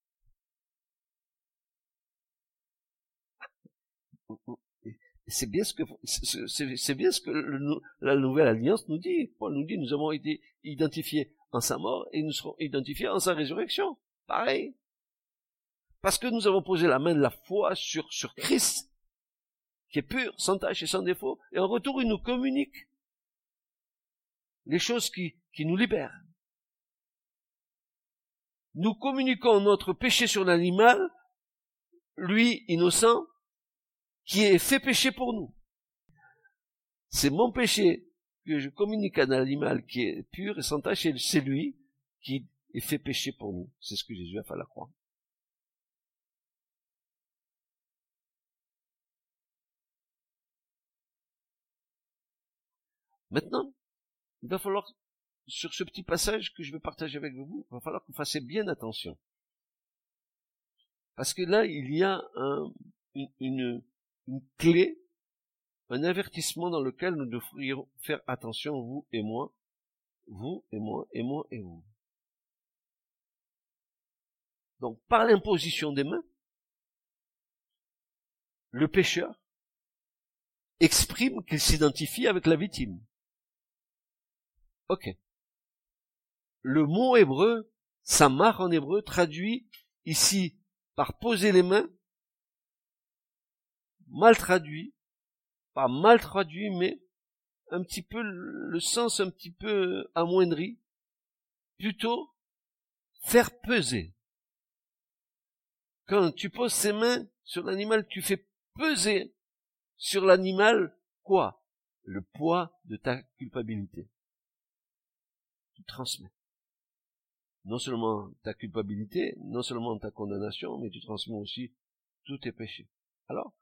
C'est bien ce que c'est bien ce que la nouvelle alliance nous dit. Paul nous dit nous avons été identifiés en sa mort et nous serons identifiés en sa résurrection. Pareil. Parce que nous avons posé la main de la foi sur, sur Christ, qui est pur, sans tache et sans défaut, et en retour il nous communique les choses qui, qui nous libèrent. Nous communiquons notre péché sur l'animal, lui innocent, qui est fait péché pour nous. C'est mon péché que je communique à un animal qui est pur et sans tache, et c'est lui qui est fait péché pour nous. C'est ce que Jésus a fait à la croix. Maintenant, il va falloir, sur ce petit passage que je vais partager avec vous, il va falloir que vous fassiez bien attention. Parce que là, il y a un, une, une clé, un avertissement dans lequel nous devrions faire attention, vous et moi, vous et moi, et moi et vous. Donc, par l'imposition des mains, le pécheur exprime qu'il s'identifie avec la victime. Ok. Le mot hébreu, samar en hébreu, traduit ici par poser les mains, mal traduit, pas mal traduit, mais un petit peu le sens un petit peu amoindri, plutôt faire peser. Quand tu poses ses mains sur l'animal, tu fais peser sur l'animal quoi? Le poids de ta culpabilité. Tu transmets. Non seulement ta culpabilité, non seulement ta condamnation, mais tu transmets aussi tous tes péchés. Alors,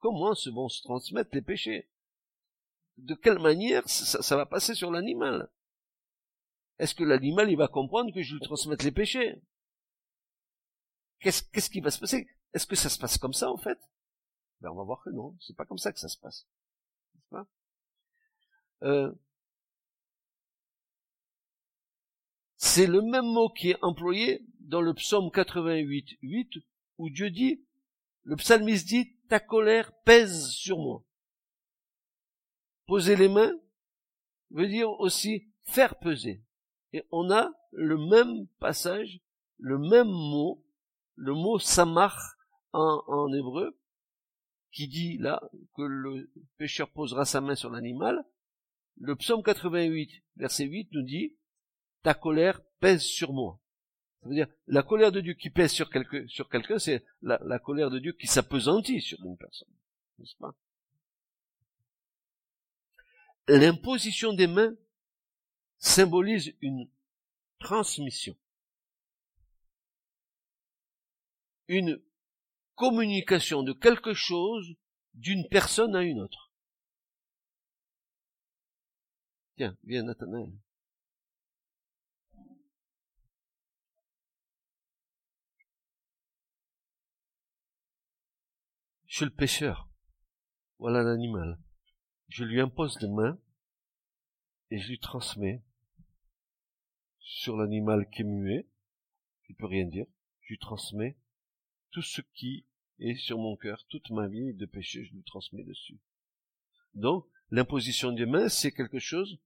Comment se vont se transmettre les péchés? De quelle manière ça, va passer sur l'animal? Est-ce que l'animal il va comprendre que je lui transmette les péchés? Qu'est-ce qui va se passer? Est-ce que ça se passe comme ça en fait? Ben, on va voir que non, c'est pas comme ça que ça se passe. Euh, c'est le même mot qui est employé dans le psaume 88, 8, où Dieu dit, le psalmiste dit, ta colère pèse sur moi. Poser les mains veut dire aussi faire peser. Et on a le même passage, le même mot, le mot samar en, hébreu, qui dit là que le pécheur posera sa main sur l'animal. Le psaume 88, verset 8 nous dit, ta colère pèse sur moi. Ça veut dire, la colère de Dieu qui pèse sur, quelque, sur quelqu'un, c'est la, la, colère de Dieu qui s'apesantit sur une personne. N'est-ce pas? L'imposition des mains symbolise une transmission. Une communication de quelque chose d'une personne à une autre. Tiens, viens Nathanaël. Je suis le pêcheur. Voilà l'animal. Je lui impose des mains et je lui transmets sur l'animal qui est muet, qui peut rien dire, je lui transmets tout ce qui est sur mon cœur, toute ma vie de péché, je lui transmets dessus. Donc, l'imposition des mains, c'est quelque chose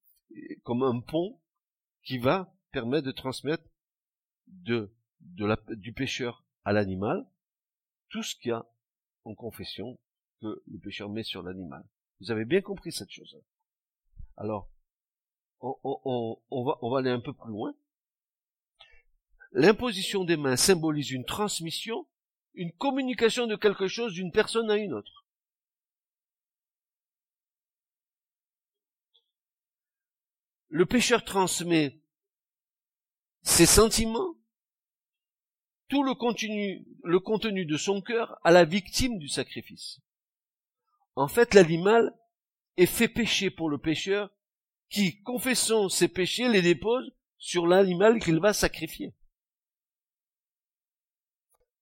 comme un pont qui va permettre de transmettre de, du pécheur à l'animal tout ce qu'il y a confession que le pécheur met sur l'animal. Vous avez bien compris cette chose. Alors, on, va, on va aller un peu plus loin. L'imposition des mains symbolise une transmission, une communication de quelque chose d'une personne à une autre. Le pécheur transmet ses sentiments, tout le contenu, le contenu de son cœur à la victime du sacrifice. En fait, l'animal est fait pécher pour le pécheur qui, confessant ses péchés, les dépose sur l'animal qu'il va sacrifier.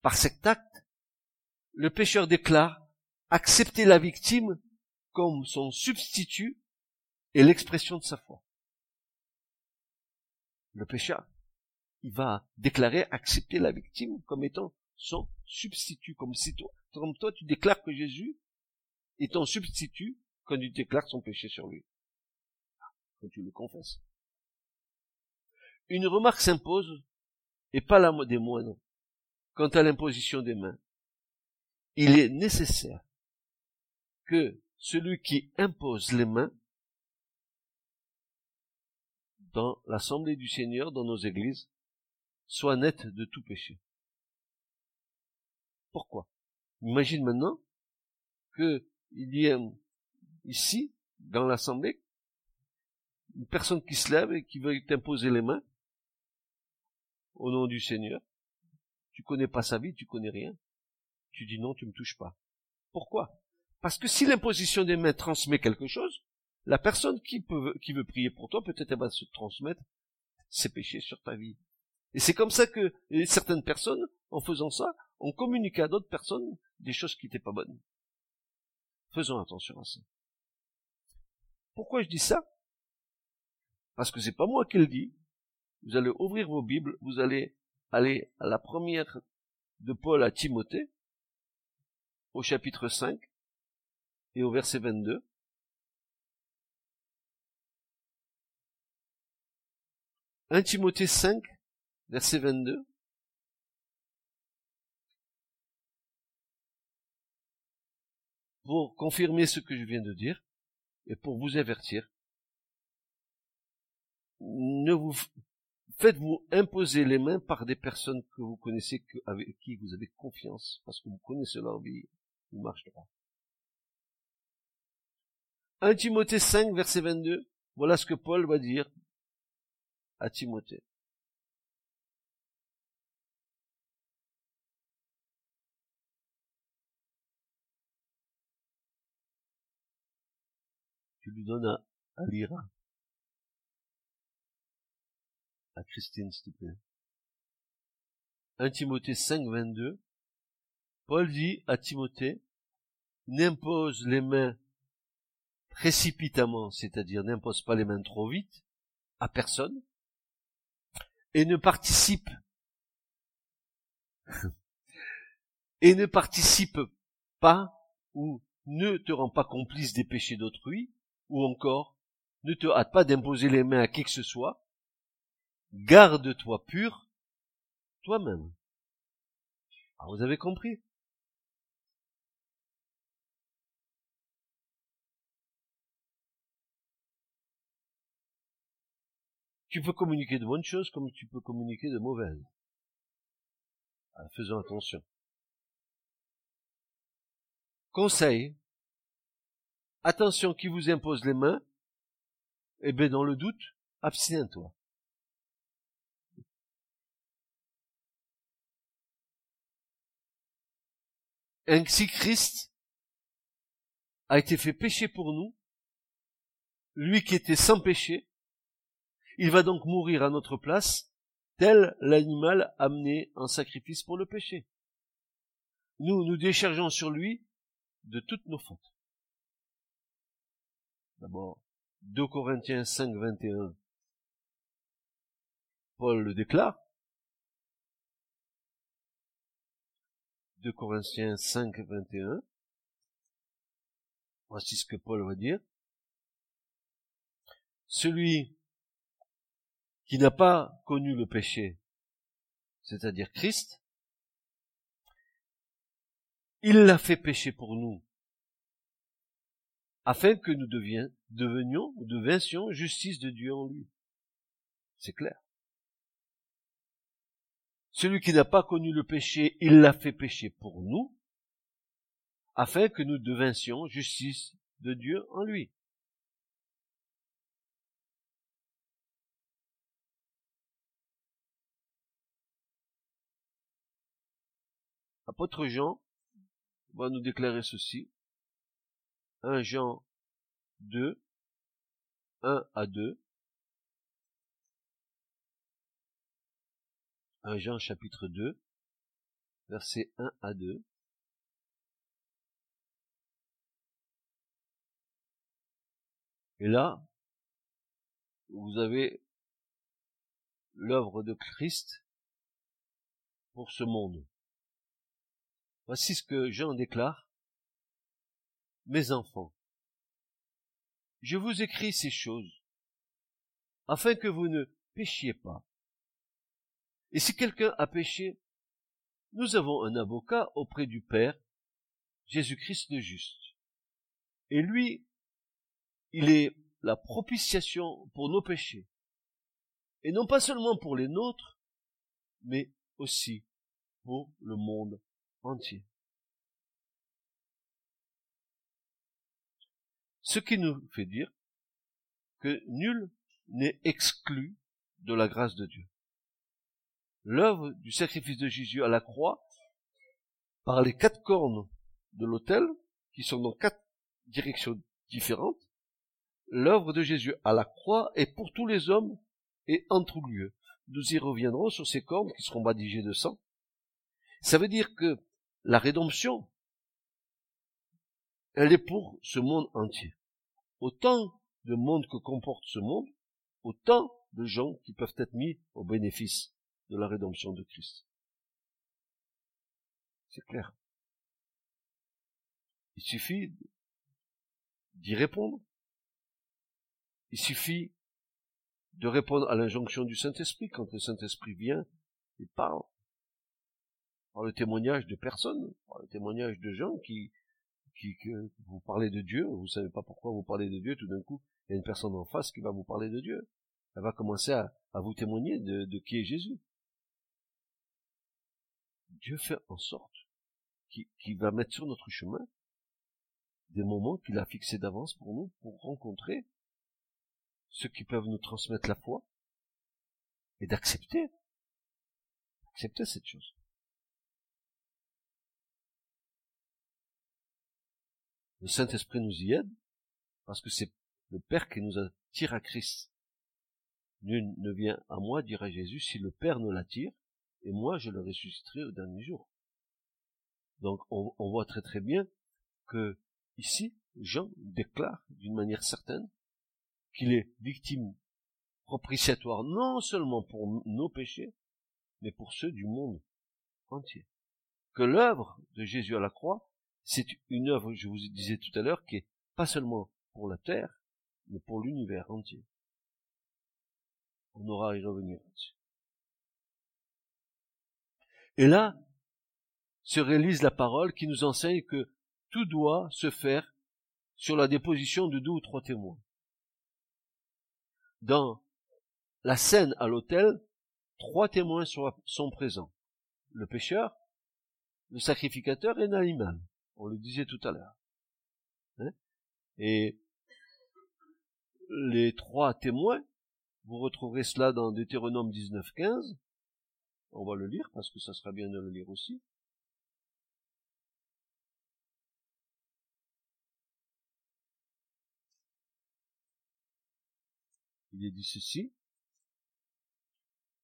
Par cet acte, le pécheur déclare accepter la victime comme son substitut et l'expression de sa foi. Le pécheur, il va déclarer, accepter la victime comme étant son substitut, comme si toi, comme toi tu déclares que Jésus est ton substitut quand tu déclares son péché sur lui. Quand tu le confesses. Une remarque s'impose, et pas la des quant à l'imposition des mains. Il est nécessaire que celui qui impose les mains dans l'assemblée du Seigneur, dans nos églises, soit net de tout péché. Pourquoi? Imagine maintenant qu'il y ait ici, dans l'assemblée, une personne qui se lève et qui veut t'imposer les mains au nom du Seigneur. Tu connais pas sa vie, tu connais rien. Tu dis non, tu me touches pas. Pourquoi? Parce que si l'imposition des mains transmet quelque chose, la personne qui, veut prier pour toi, peut-être va se transmettre ses péchés sur ta vie. Et c'est comme ça que certaines personnes, en faisant ça, ont communiqué à d'autres personnes des choses qui n'étaient pas bonnes. Faisons attention à ça. Pourquoi je dis ça? Parce que c'est pas moi qui le dis. Vous allez ouvrir vos Bibles, vous allez aller à la première de Paul à Timothée, au chapitre 5 et au verset 22. 1 Timothée 5, verset 22. Pour confirmer ce que je viens de dire et pour vous avertir, ne vous faites-vous imposer les mains par des personnes que vous connaissez, avec qui vous avez confiance, parce que vous connaissez leur vie, ils marchent droit. 1 Timothée 5, verset 22, voilà ce que Paul va dire à Timothée. Lui donnes à, lire à Christine, s'il te plaît. 1 Timothée 5, 22. Paul dit à Timothée, n'impose les mains précipitamment, c'est-à-dire n'impose pas les mains trop vite à personne, et ne participe et ne participe pas ou ne te rend pas complice des péchés d'autrui, ou encore ne te hâte pas d'imposer les mains à qui que ce soit, garde-toi pur toi-même. Ah, vous avez compris? Tu peux communiquer de bonnes choses comme tu peux communiquer de mauvaises. Alors, faisons attention. Conseil. Attention qui vous impose les mains? Eh bien, dans le doute, abstiens-toi. Ainsi Christ a été fait péché pour nous, lui qui était sans péché, il va donc mourir à notre place, tel l'animal amené en sacrifice pour le péché. Nous nous déchargeons sur lui de toutes nos fautes. D'abord, 2 Corinthiens 5, 21. Paul le déclare. 2 Corinthiens 5, 21. Voici ce que Paul va dire. Celui qui n'a pas connu le péché, c'est-à-dire Christ, il l'a fait pécher pour nous, afin que nous devenions ou devincions justice de Dieu en lui. C'est clair. Celui qui n'a pas connu le péché, il l'a fait pécher pour nous, afin que nous devincions justice de Dieu en lui. Apôtre Jean va nous déclarer ceci. 1 Jean 2, 1 à 2. 1 Jean chapitre 2, versets 1 à 2. Et là, vous avez l'œuvre de Christ pour ce monde. Voici ce que Jean déclare. Mes enfants, je vous écris ces choses afin que vous ne péchiez pas. Et si quelqu'un a péché, nous avons un avocat auprès du Père, Jésus-Christ le juste. Et lui, il est la propitiation pour nos péchés. Et non pas seulement pour les nôtres, mais aussi pour le monde entier. Ce qui nous fait dire que nul n'est exclu de la grâce de Dieu. L'œuvre du sacrifice de Jésus à la croix, par les quatre cornes de l'autel, qui sont dans quatre directions différentes, l'œuvre de Jésus à la croix est pour tous les hommes et en tout lieu. Nous y reviendrons sur ces cornes qui seront badigeées de sang. Ça veut dire que la rédemption, elle est pour ce monde entier. Autant de monde que comporte ce monde, autant de gens qui peuvent être mis au bénéfice de la rédemption de Christ. C'est clair. Il suffit d'y répondre. Il suffit de répondre à l'injonction du Saint-Esprit quand le Saint-Esprit vient et parle. Par le témoignage de personnes, par le témoignage de gens qui, qui, que vous parlez de Dieu, vous savez pas pourquoi vous parlez de Dieu, tout d'un coup, il y a une personne en face qui va vous parler de Dieu. Elle va commencer à, vous témoigner de, de qui est Jésus. Dieu fait en sorte qu'il va mettre sur notre chemin des moments qu'il a fixés d'avance pour nous, pour rencontrer ceux qui peuvent nous transmettre la foi et d'accepter, accepter cette chose. Le Saint-Esprit nous y aide parce que c'est le Père qui nous attire à Christ. Nul ne vient à moi, dira Jésus, si le Père ne l'attire, et moi je le ressusciterai au dernier jour. Donc on, voit très très bien que ici, Jean déclare d'une manière certaine qu'il est victime propitiatoire non seulement pour nos péchés, mais pour ceux du monde entier. Que l'œuvre de Jésus à la croix, c'est une œuvre, je vous disais tout à l'heure, qui est pas seulement pour la terre, mais pour l'univers entier. On aura à y revenir dessus Et là, se réalise la parole qui nous enseigne que tout doit se faire sur la déposition de deux ou trois témoins dans la scène à l'autel, trois témoins sont, présents. Le pécheur, le sacrificateur et l'animal. On le disait tout à l'heure. Hein et les trois témoins, vous retrouverez cela dans Deutéronome 19.15. On va le lire parce que ça sera bien de le lire aussi. il est dit ceci.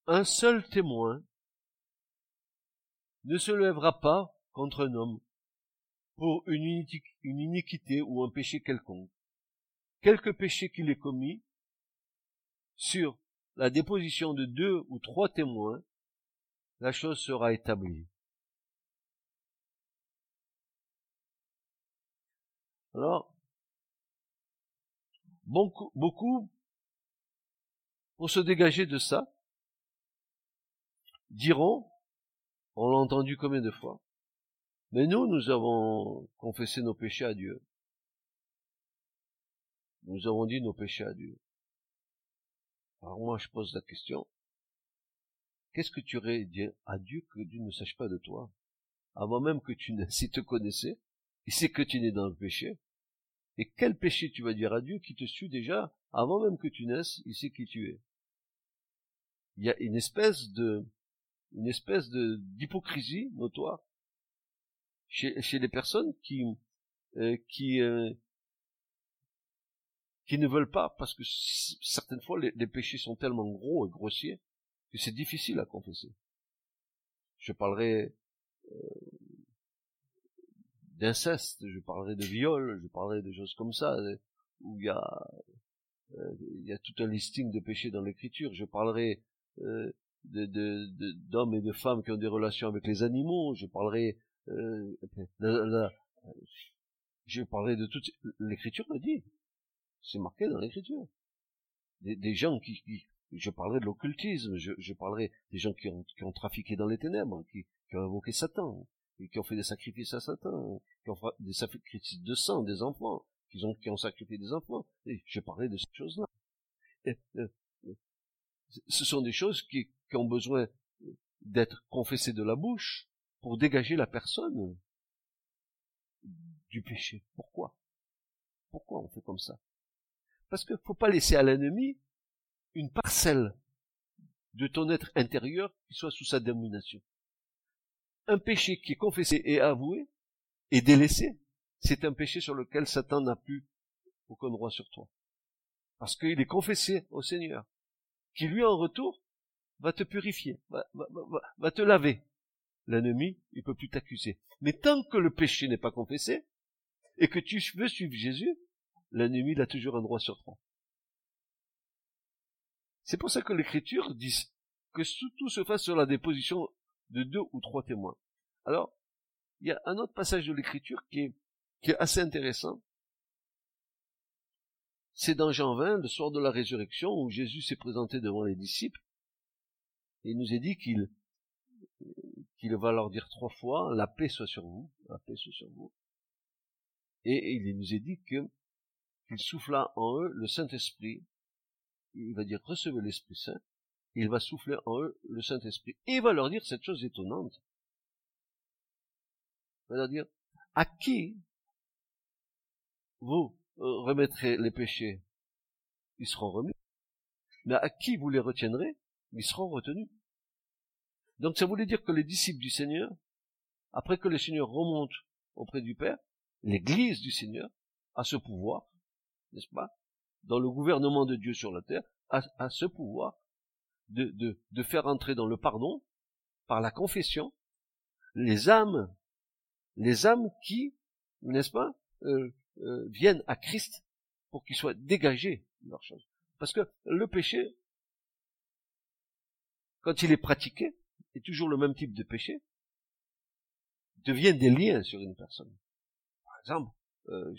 Un seul témoin ne se lèvera pas contre un homme pour une, iniquité ou un péché quelconque. Quelque péché qu'il ait commis, sur la déposition de deux ou trois témoins, la chose sera établie. Alors, beaucoup, pour se dégager de ça, diront, on l'a entendu combien de fois, mais nous, nous avons confessé nos péchés à Dieu. Nous avons dit nos péchés à Dieu. Alors moi, je pose la question, qu'est-ce que tu aurais dit à Dieu que Dieu ne sache pas de toi Avant même que tu ne te connaissais, il sait que tu n'es dans le péché. Et quel péché tu vas dire à Dieu qui te suit déjà avant même que tu naisses, il sait qui tu es? Il y a une espèce de, une espèce de d'hypocrisie notoire chez, chez les personnes qui, euh, euh, qui ne veulent pas, parce que certaines fois les, péchés sont tellement gros et grossiers que c'est difficile à confesser. Je parlerai euh, d'inceste, je parlerai de viol, je parlerai de choses comme ça, où il y a il y a tout un listing de péchés dans l'écriture. Je parlerai euh, de, d'hommes et de femmes qui ont des relations avec les animaux. Je parlerai, euh, je parlerai de toute l'écriture le dit. C'est marqué dans l'écriture. Des, gens qui, je parlerai de l'occultisme. Je, parlerai des gens qui ont, trafiqué dans les ténèbres, qui, ont invoqué Satan, qui ont fait des sacrifices à Satan, qui ont fait des sacrifices de sang des enfants, qui ont, sacrifié des enfants. Je parlerai de ces choses-là. Euh, ce sont des choses qui ont besoin d'être confessées de la bouche pour dégager la personne du péché. Pourquoi? Pourquoi on fait comme ça? Parce qu'il ne faut pas laisser à l'ennemi une parcelle de ton être intérieur qui soit sous sa domination. Un péché qui est confessé et avoué et délaissé, c'est un péché sur lequel Satan n'a plus aucun droit sur toi. Parce qu'il est confessé au Seigneur, qui lui en retour va te purifier, va, va, te laver. L'ennemi, il peut plus t'accuser. Mais tant que le péché n'est pas confessé, et que tu veux suivre Jésus, l'ennemi, il a toujours un droit sur toi. C'est pour ça que l'Écriture dit que tout se fasse sur la déposition de deux ou trois témoins. Alors, il y a un autre passage de l'Écriture qui est, assez intéressant. C'est dans Jean 20, le soir de la résurrection, où Jésus s'est présenté devant les disciples, et il nous est dit qu'il qu'il va leur dire trois fois, la paix soit sur vous, la paix soit sur vous. Et il nous est dit qu'il souffla en eux le Saint-Esprit. Il va dire recevez l'Esprit Saint. Il va souffler en eux le Saint-Esprit. Et il va leur dire cette chose étonnante. Il va leur dire, à qui vous remettrez les péchés? Ils seront remis. Mais à qui vous les retiendrez? Ils seront retenus. Donc ça voulait dire que les disciples du Seigneur, après que le Seigneur remonte auprès du Père, l'Église du Seigneur a ce pouvoir, n'est-ce pas, dans le gouvernement de Dieu sur la terre, a, ce pouvoir de, faire entrer dans le pardon, par la confession, les âmes, les âmes qui, n'est-ce pas, euh, euh, viennent à Christ pour qu'ils soient dégagés de leurs choses. Parce que le péché, quand il est pratiqué, est toujours le même type de péché, deviennent des liens sur une personne. Par exemple, euh,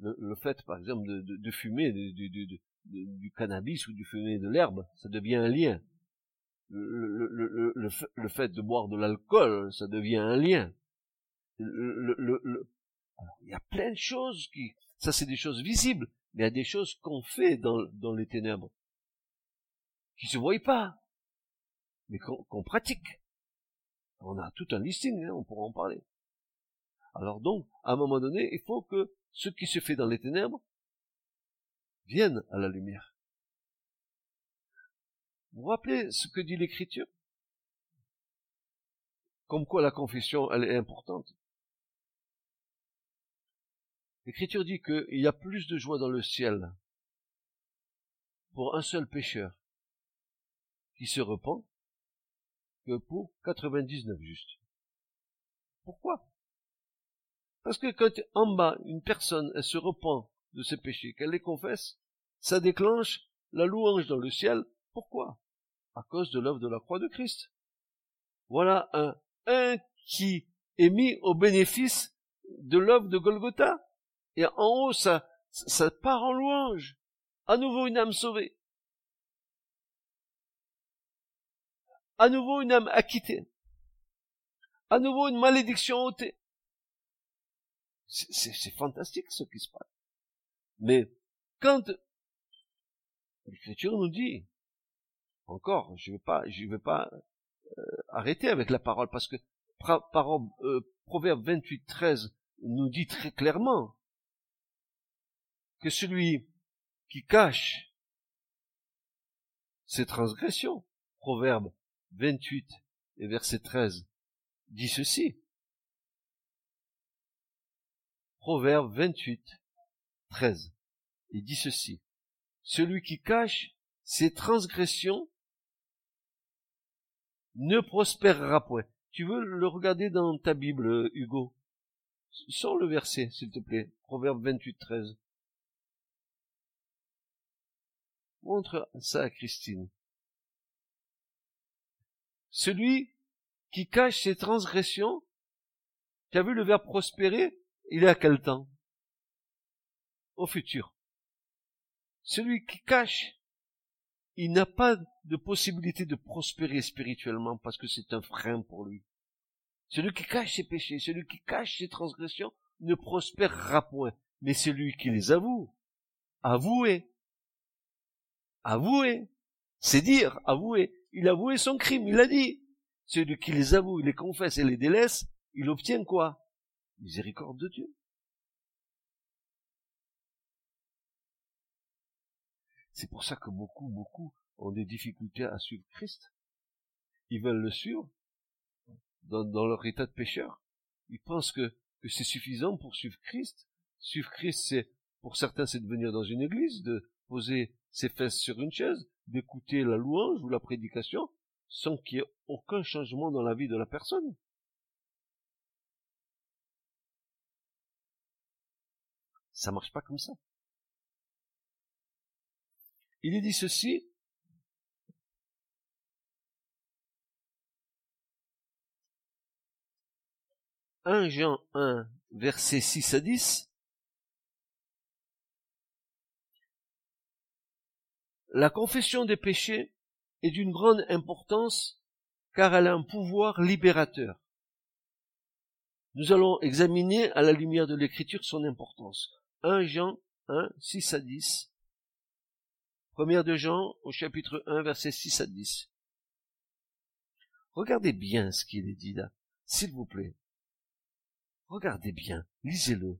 le, fait, par exemple, de, fumer du, cannabis ou du fumer de l'herbe, ça devient un lien. Le, fait de boire de l'alcool, ça devient un lien. il y a plein de choses qui, ça c'est des choses visibles, mais il y a des choses qu'on fait dans, dans les ténèbres, qui se voient pas mais qu'on pratique. On a tout un listing, hein, on pourra en parler. Alors donc, à un moment donné, il faut que ce qui se fait dans les ténèbres vienne à la lumière. Vous vous rappelez ce que dit l'Écriture? Comme quoi la confession, elle est importante. L'Écriture dit qu'il y a plus de joie dans le ciel pour un seul pécheur qui se repent que pour 99 justes. Pourquoi? Parce que quand en bas, une personne, elle se repent de ses péchés, qu'elle les confesse, ça déclenche la louange dans le ciel. Pourquoi? À cause de l'œuvre de la croix de Christ. Voilà un, un qui est mis au bénéfice de l'œuvre de Golgotha. Et en haut, ça, ça part en louange. À nouveau une âme sauvée. À nouveau une âme acquittée, à nouveau une malédiction ôtée. C'est fantastique ce qui se passe. Mais quand l'Écriture nous dit, encore, je ne vais pas, euh, arrêter avec la parole parce que parole, euh, Proverbe 28, 13 nous dit très clairement que celui qui cache ses transgressions, Proverbe 28 et verset 13 dit ceci. Proverbe 28, 13. Il dit ceci. Celui qui cache ses transgressions ne prospérera point. Tu veux le regarder dans ta Bible, Hugo? Sors le verset, s'il te plaît. Proverbe 28, 13. Montre ça à Christine. Celui qui cache ses transgressions, tu as vu le verbe prospérer, il est à quel temps? Au futur. Celui qui cache, il n'a pas de possibilité de prospérer spirituellement parce que c'est un frein pour lui. Celui qui cache ses péchés, celui qui cache ses transgressions, ne prospérera point. Mais celui qui les avoue, avouez, avouez, c'est dire, avouez. Il a avoué son crime, il a dit. Celui qui les avoue, les confesse et les délaisse, il obtient quoi? Miséricorde de Dieu. C'est pour ça que beaucoup, beaucoup ont des difficultés à suivre Christ. Ils veulent le suivre dans, leur état de pécheur. Ils pensent que, que c'est suffisant pour suivre Christ. Suivre Christ, c'est, pour certains, c'est de venir dans une église, de poser ses fesses sur une chaise, d'écouter la louange ou la prédication, sans qu'il y ait aucun changement dans la vie de la personne. Ça marche pas comme ça. Il est dit ceci, un Jean 1, verset 6 à 10, La confession des péchés est d'une grande importance car elle a un pouvoir libérateur. Nous allons examiner à la lumière de l'écriture son importance. 1 Jean 1, 6 à 10. Première de Jean au chapitre 1, verset 6 à 10. Regardez bien ce qu'il est dit là, s'il vous plaît. Regardez bien, lisez-le.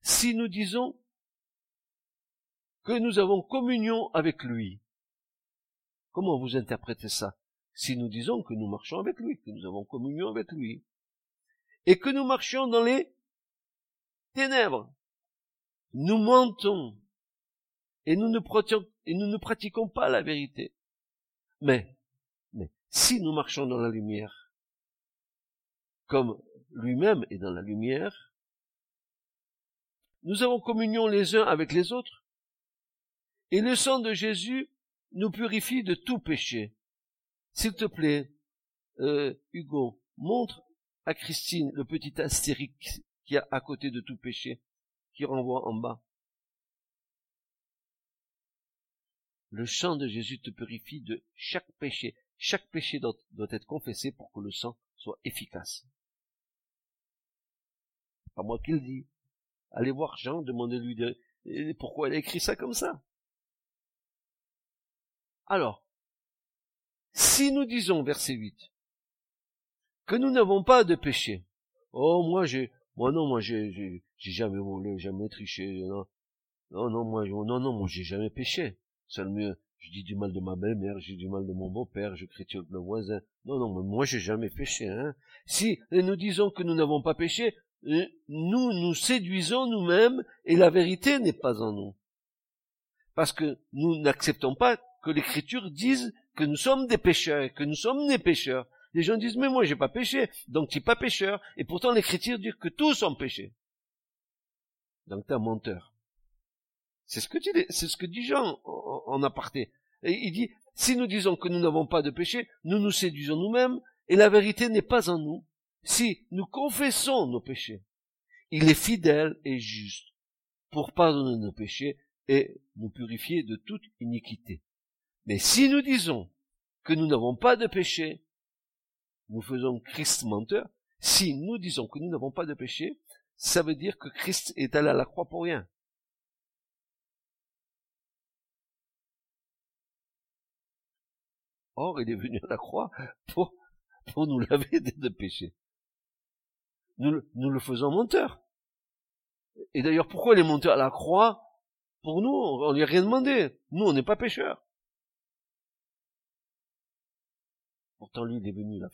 Si nous disons que nous avons communion avec lui. Comment vous interprétez ça? Si nous disons que nous marchons avec lui, que nous avons communion avec lui, et que nous marchions dans les ténèbres, nous mentons. Et nous ne, pratiquons, pas la vérité. Mais, mais si nous marchons dans la lumière, comme lui-même est dans la lumière, nous avons communion les uns avec les autres, et le sang de Jésus nous purifie de tout péché. S'il te plaît, euh, Hugo, montre à Christine le petit astérique qui a à côté de tout péché, qui renvoie en bas. Le sang de Jésus te purifie de chaque péché. Chaque péché doit, doit être confessé pour que le sang soit efficace. Pas moi qui le dis. Allez voir Jean, demandez-lui de, pourquoi il a écrit ça comme ça. Alors, si nous disons, verset 8, que nous n'avons pas de péché, oh, moi j'ai, moi non, moi j'ai, j'ai, jamais volé, jamais triché, non, non, non, moi, non, non, moi j'ai jamais péché. Seulement, je dis du mal de ma belle-mère, j'ai du mal de mon beau-père, je critique le voisin. Non, non, mais moi j'ai jamais péché, hein. Si nous disons que nous n'avons pas péché, euh, nous nous séduisons nous-mêmes et la vérité n'est pas en nous. Parce que nous n'acceptons pas que l'écriture dise que nous sommes des pécheurs, que nous sommes des pécheurs. Les gens disent, mais moi j'ai pas péché, donc tu n'es pas pécheur. Et pourtant l'écriture dit que tous sont péchés. Donc tu es un menteur. C'est ce que dit, ce que dit Jean en, aparté. Et il dit, si nous disons que nous n'avons pas de péché, nous nous séduisons nous-mêmes, et la vérité n'est pas en nous. Si nous confessons nos péchés, il est fidèle et juste pour pardonner nos péchés et nous purifier de toute iniquité. Mais si nous disons que nous n'avons pas de péché, nous faisons Christ menteur. Si nous disons que nous n'avons pas de péché, ça veut dire que Christ est allé à la croix pour rien. Or, il est venu à la croix pour, nous laver de péchés. Nous, le faisons menteur. Et d'ailleurs, pourquoi les menteurs à la croix Pour nous, on n'y a rien demandé. Nous, on n'est pas pécheurs. Pourtant, lui, il est venu, il.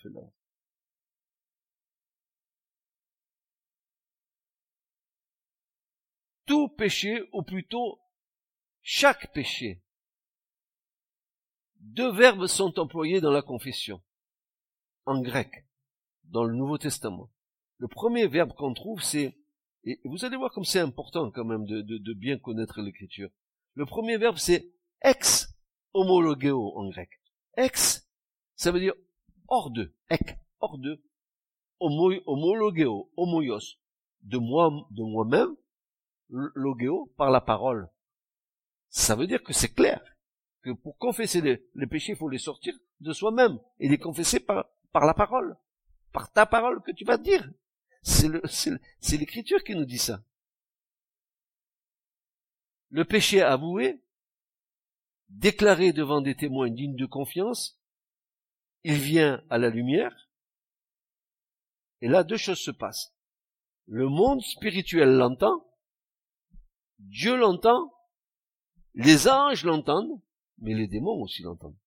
Tout péché, ou plutôt chaque péché. Deux verbes sont employés dans la confession, en grec, dans le Nouveau Testament. Le premier verbe qu'on trouve, c'est, et vous allez voir comme c'est important quand même de, de bien connaître l'écriture. Le premier verbe, c'est ex homologeo en grec. Ex, ça veut dire hors de, ek, hors de, homo, homologeo, homoios, de moi, de moi-même, logeo, par la parole. Ça veut dire que c'est clair, que pour confesser les, les péchés, il faut les sortir de soi-même, et les confesser par, par la parole, par ta parole que tu vas dire. C'est l'écriture qui nous dit ça. Le péché avoué, déclaré devant des témoins dignes de confiance, il vient à la lumière, et là deux choses se passent. Le monde spirituel l'entend, Dieu l'entend, les anges l'entendent, mais les démons aussi l'entendent.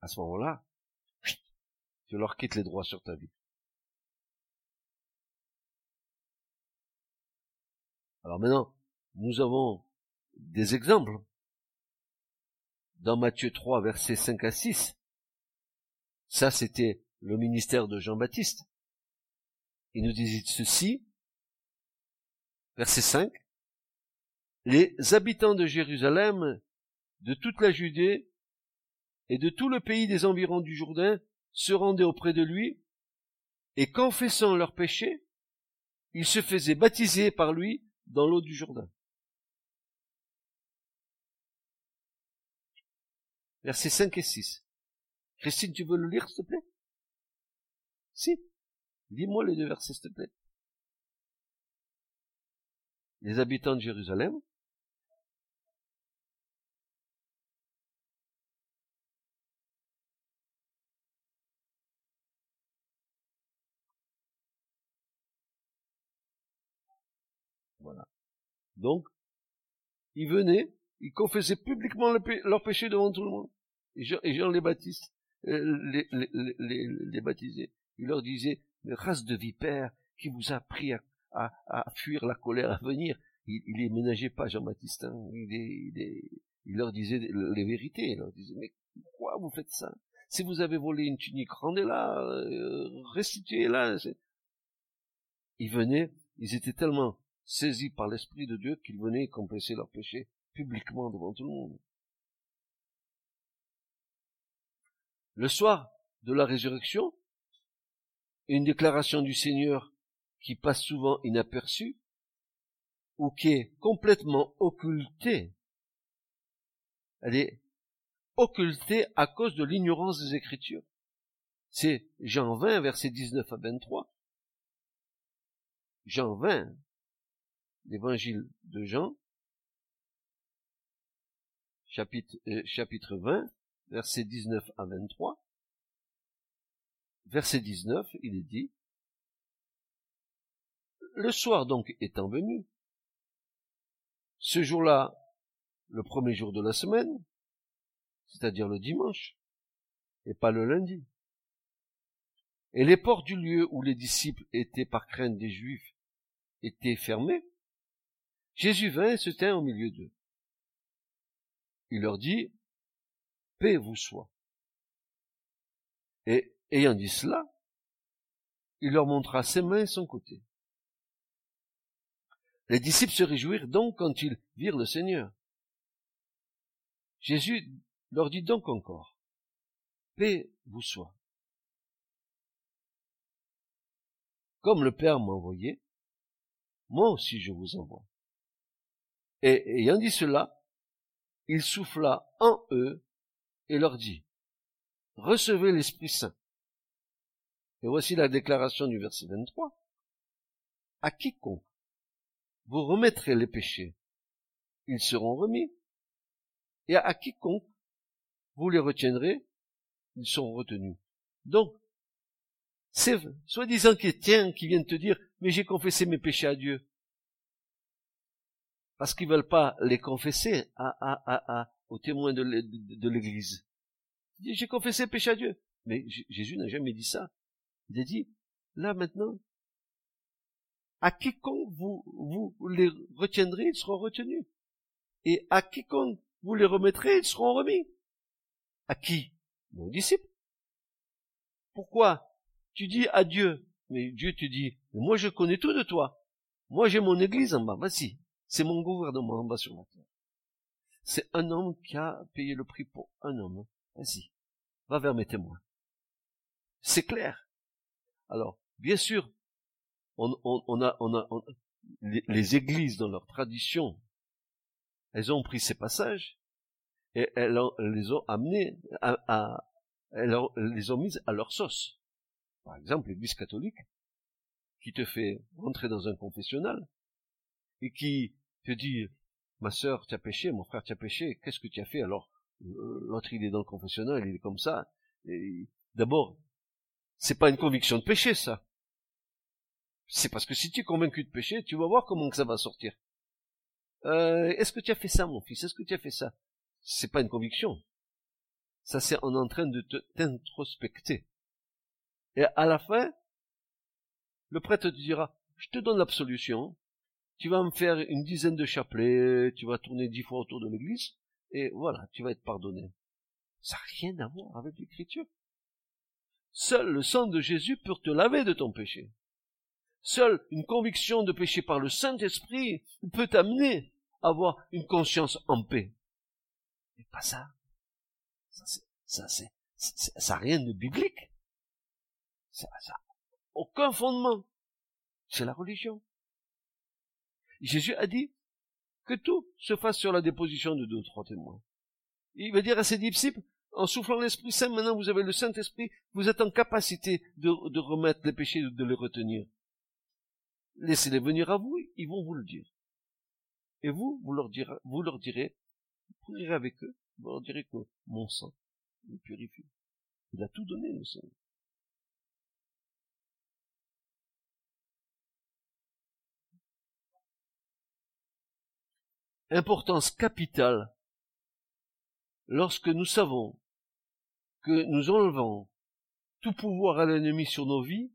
À ce moment-là, tu leur quittes les droits sur ta vie. Alors maintenant, nous avons des exemples. Dans Matthieu 3, versets 5 à 6, ça c'était le ministère de Jean-Baptiste. Il nous dit ceci, verset 5, les habitants de Jérusalem, de toute la Judée et de tout le pays des environs du Jourdain se rendaient auprès de lui, et confessant leurs péchés, ils se faisaient baptiser par lui dans l'eau du Jourdain. Versets 5 et 6. Christine, tu veux le lire, s'il te plaît? Si. Lis-moi les deux versets, s'il te plaît. Les habitants de Jérusalem. Voilà. Donc, ils venaient, ils confessaient publiquement leur péché devant tout le monde. Et Jean, les Baptiste euh, les, les, les, les, baptisait. Il leur disait, mais race de vipères qui vous a appris à, à, à fuir la colère à venir. Il, il les ménageait pas, Jean-Baptiste. Hein. Il, il, il, leur disait les vérités. Il leur disait, mais pourquoi vous faites ça? Si vous avez volé une tunique, rendez-la, euh, restituez-la. Ils venaient, ils étaient tellement saisis par l'Esprit de Dieu qu'ils venaient confesser leurs péchés publiquement devant tout le monde. Le soir de la résurrection, une déclaration du Seigneur qui passe souvent inaperçue ou qui est complètement occultée. Elle est occultée à cause de l'ignorance des Écritures. C'est Jean 20, verset 19 à 23. Jean 20, l'évangile de Jean, chapitre, euh, chapitre 20, verset 19 à 23. Verset 19, il est dit, Le soir donc étant venu, ce jour-là, le premier jour de la semaine, c'est-à-dire le dimanche, et pas le lundi, et les portes du lieu où les disciples étaient par crainte des Juifs étaient fermées, Jésus vint et se tint au milieu d'eux. Il leur dit, paix vous soit. Et ayant dit cela, il leur montra ses mains et son côté. Les disciples se réjouirent donc quand ils virent le Seigneur. Jésus leur dit donc encore, paix vous soit. Comme le Père m'a envoyé, moi aussi je vous envoie. Et ayant dit cela, il souffla en eux et leur dit, recevez l'Esprit Saint. Et voici la déclaration du verset 23. À quiconque vous remettrez les péchés, ils seront remis. Et à quiconque vous les retiendrez, ils seront retenus. Donc, c'est soi-disant chrétiens qui viennent te dire, mais j'ai confessé mes péchés à Dieu. Parce qu'ils veulent pas les confesser à, à, à, à aux témoins de l'Église. J'ai confessé péché à Dieu. Mais Jésus n'a jamais dit ça. Il a dit, là maintenant, à quiconque vous, vous les retiendrez, ils seront retenus. Et à quiconque vous les remettrez, ils seront remis. À qui? Aux disciples. Pourquoi Tu dis à Dieu, mais Dieu te dit, moi je connais tout de toi. Moi j'ai mon église en bas, voici. C'est mon gouvernement en bas sur la terre. c'est un homme qui a payé le prix pour un homme. Vas-y, va vers mes témoins. C'est clair. Alors, bien sûr, on, a, les, églises dans leur tradition, elles ont pris ces passages et elles, les ont amenés à, à elles les ont mises à leur sauce. Par exemple, l'église catholique, qui te fait rentrer dans un confessionnal, et qui te dit, ma sœur, tu as péché, mon frère, tu as péché, qu'est-ce que tu as fait? Alors euh, L'autre, il est dans le confessionnal, il est comme ça. D'abord, c'est pas une conviction de péché, ça. C'est parce que si tu es convaincu de péché, tu vas voir comment ça va sortir. Euh, est-ce que tu as fait ça, mon fils? Est-ce que tu as fait ça? C'est pas une conviction. Ça, c'est en en train de t'introspecter. Et à la fin, le prêtre te dira, je te donne l'absolution, tu vas me faire une dizaine de chapelets, tu vas tourner dix fois autour de l'église, et voilà, tu vas être pardonné. Ça n'a rien à voir avec l'écriture. Seul le sang de Jésus peut te laver de ton péché. Seule une conviction de péché par le Saint-Esprit peut t'amener à avoir une conscience en paix. Mais pas ça. Ça, c'est, ça, c'est, rien de biblique. Ça, ça, aucun fondement. C'est la religion. Jésus a dit que tout se fasse sur la déposition de deux ou trois témoins. Il va dire à ses disciples, en soufflant l'Esprit Saint, maintenant vous avez le Saint-Esprit, vous êtes en capacité de, remettre les péchés, de les retenir. Laissez-les venir à vous, ils vont vous le dire. Et vous, vous leur direz, vous leur direz, vous prierez avec eux, vous leur direz que mon sang les purifie. Il a tout donné, le Seigneur. Importance capitale lorsque nous savons que nous enlevons tout pouvoir à l'ennemi sur nos vies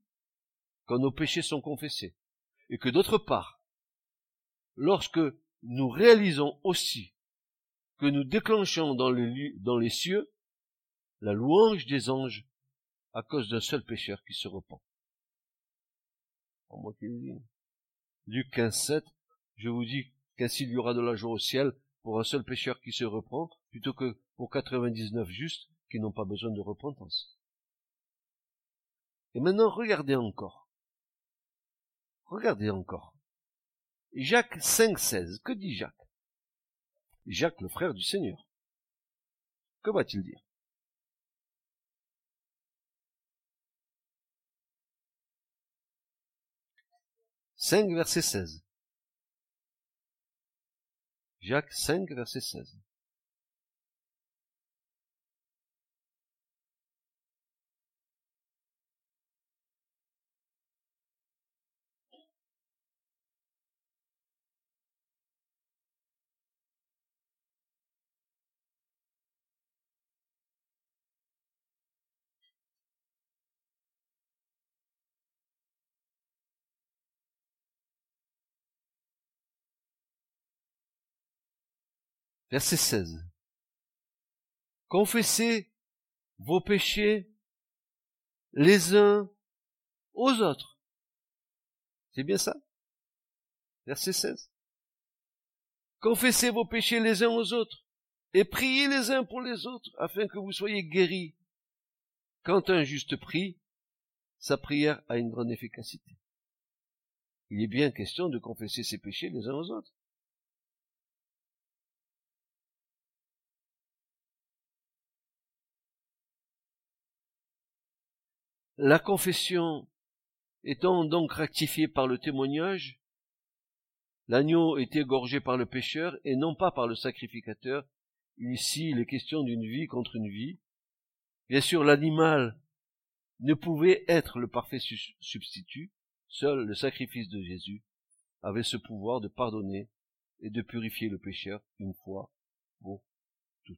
quand nos péchés sont confessés. Et que d'autre part, lorsque nous réalisons aussi que nous déclenchons dans les, dans les cieux la louange des anges à cause d'un seul pécheur qui se repent. Luc 15, 7, je vous dis qu'ainsi il y aura de la joie au ciel pour un seul pécheur qui se reprend, plutôt que pour 99 justes qui n'ont pas besoin de repentance. Et maintenant, regardez encore. Regardez encore. Jacques 5,16. Que dit Jacques? Jacques, le frère du Seigneur. Que va-t-il dire? Cinq verset 16. Jacques 5, verset 16. Verset 16. Confessez vos péchés les uns aux autres. C'est bien ça? Verset 16. Confessez vos péchés les uns aux autres et priez les uns pour les autres afin que vous soyez guéris. Quand un juste prie, sa prière a une grande efficacité. Il est bien question de confesser ses péchés les uns aux autres. La confession étant donc rectifiée par le témoignage, l'agneau est égorgé par le pécheur et non pas par le sacrificateur. Ici, il est question d'une vie contre une vie. Bien sûr, l'animal ne pouvait être le parfait substitut. Seul le sacrifice de Jésus avait ce pouvoir de pardonner et de purifier le pécheur une fois pour toutes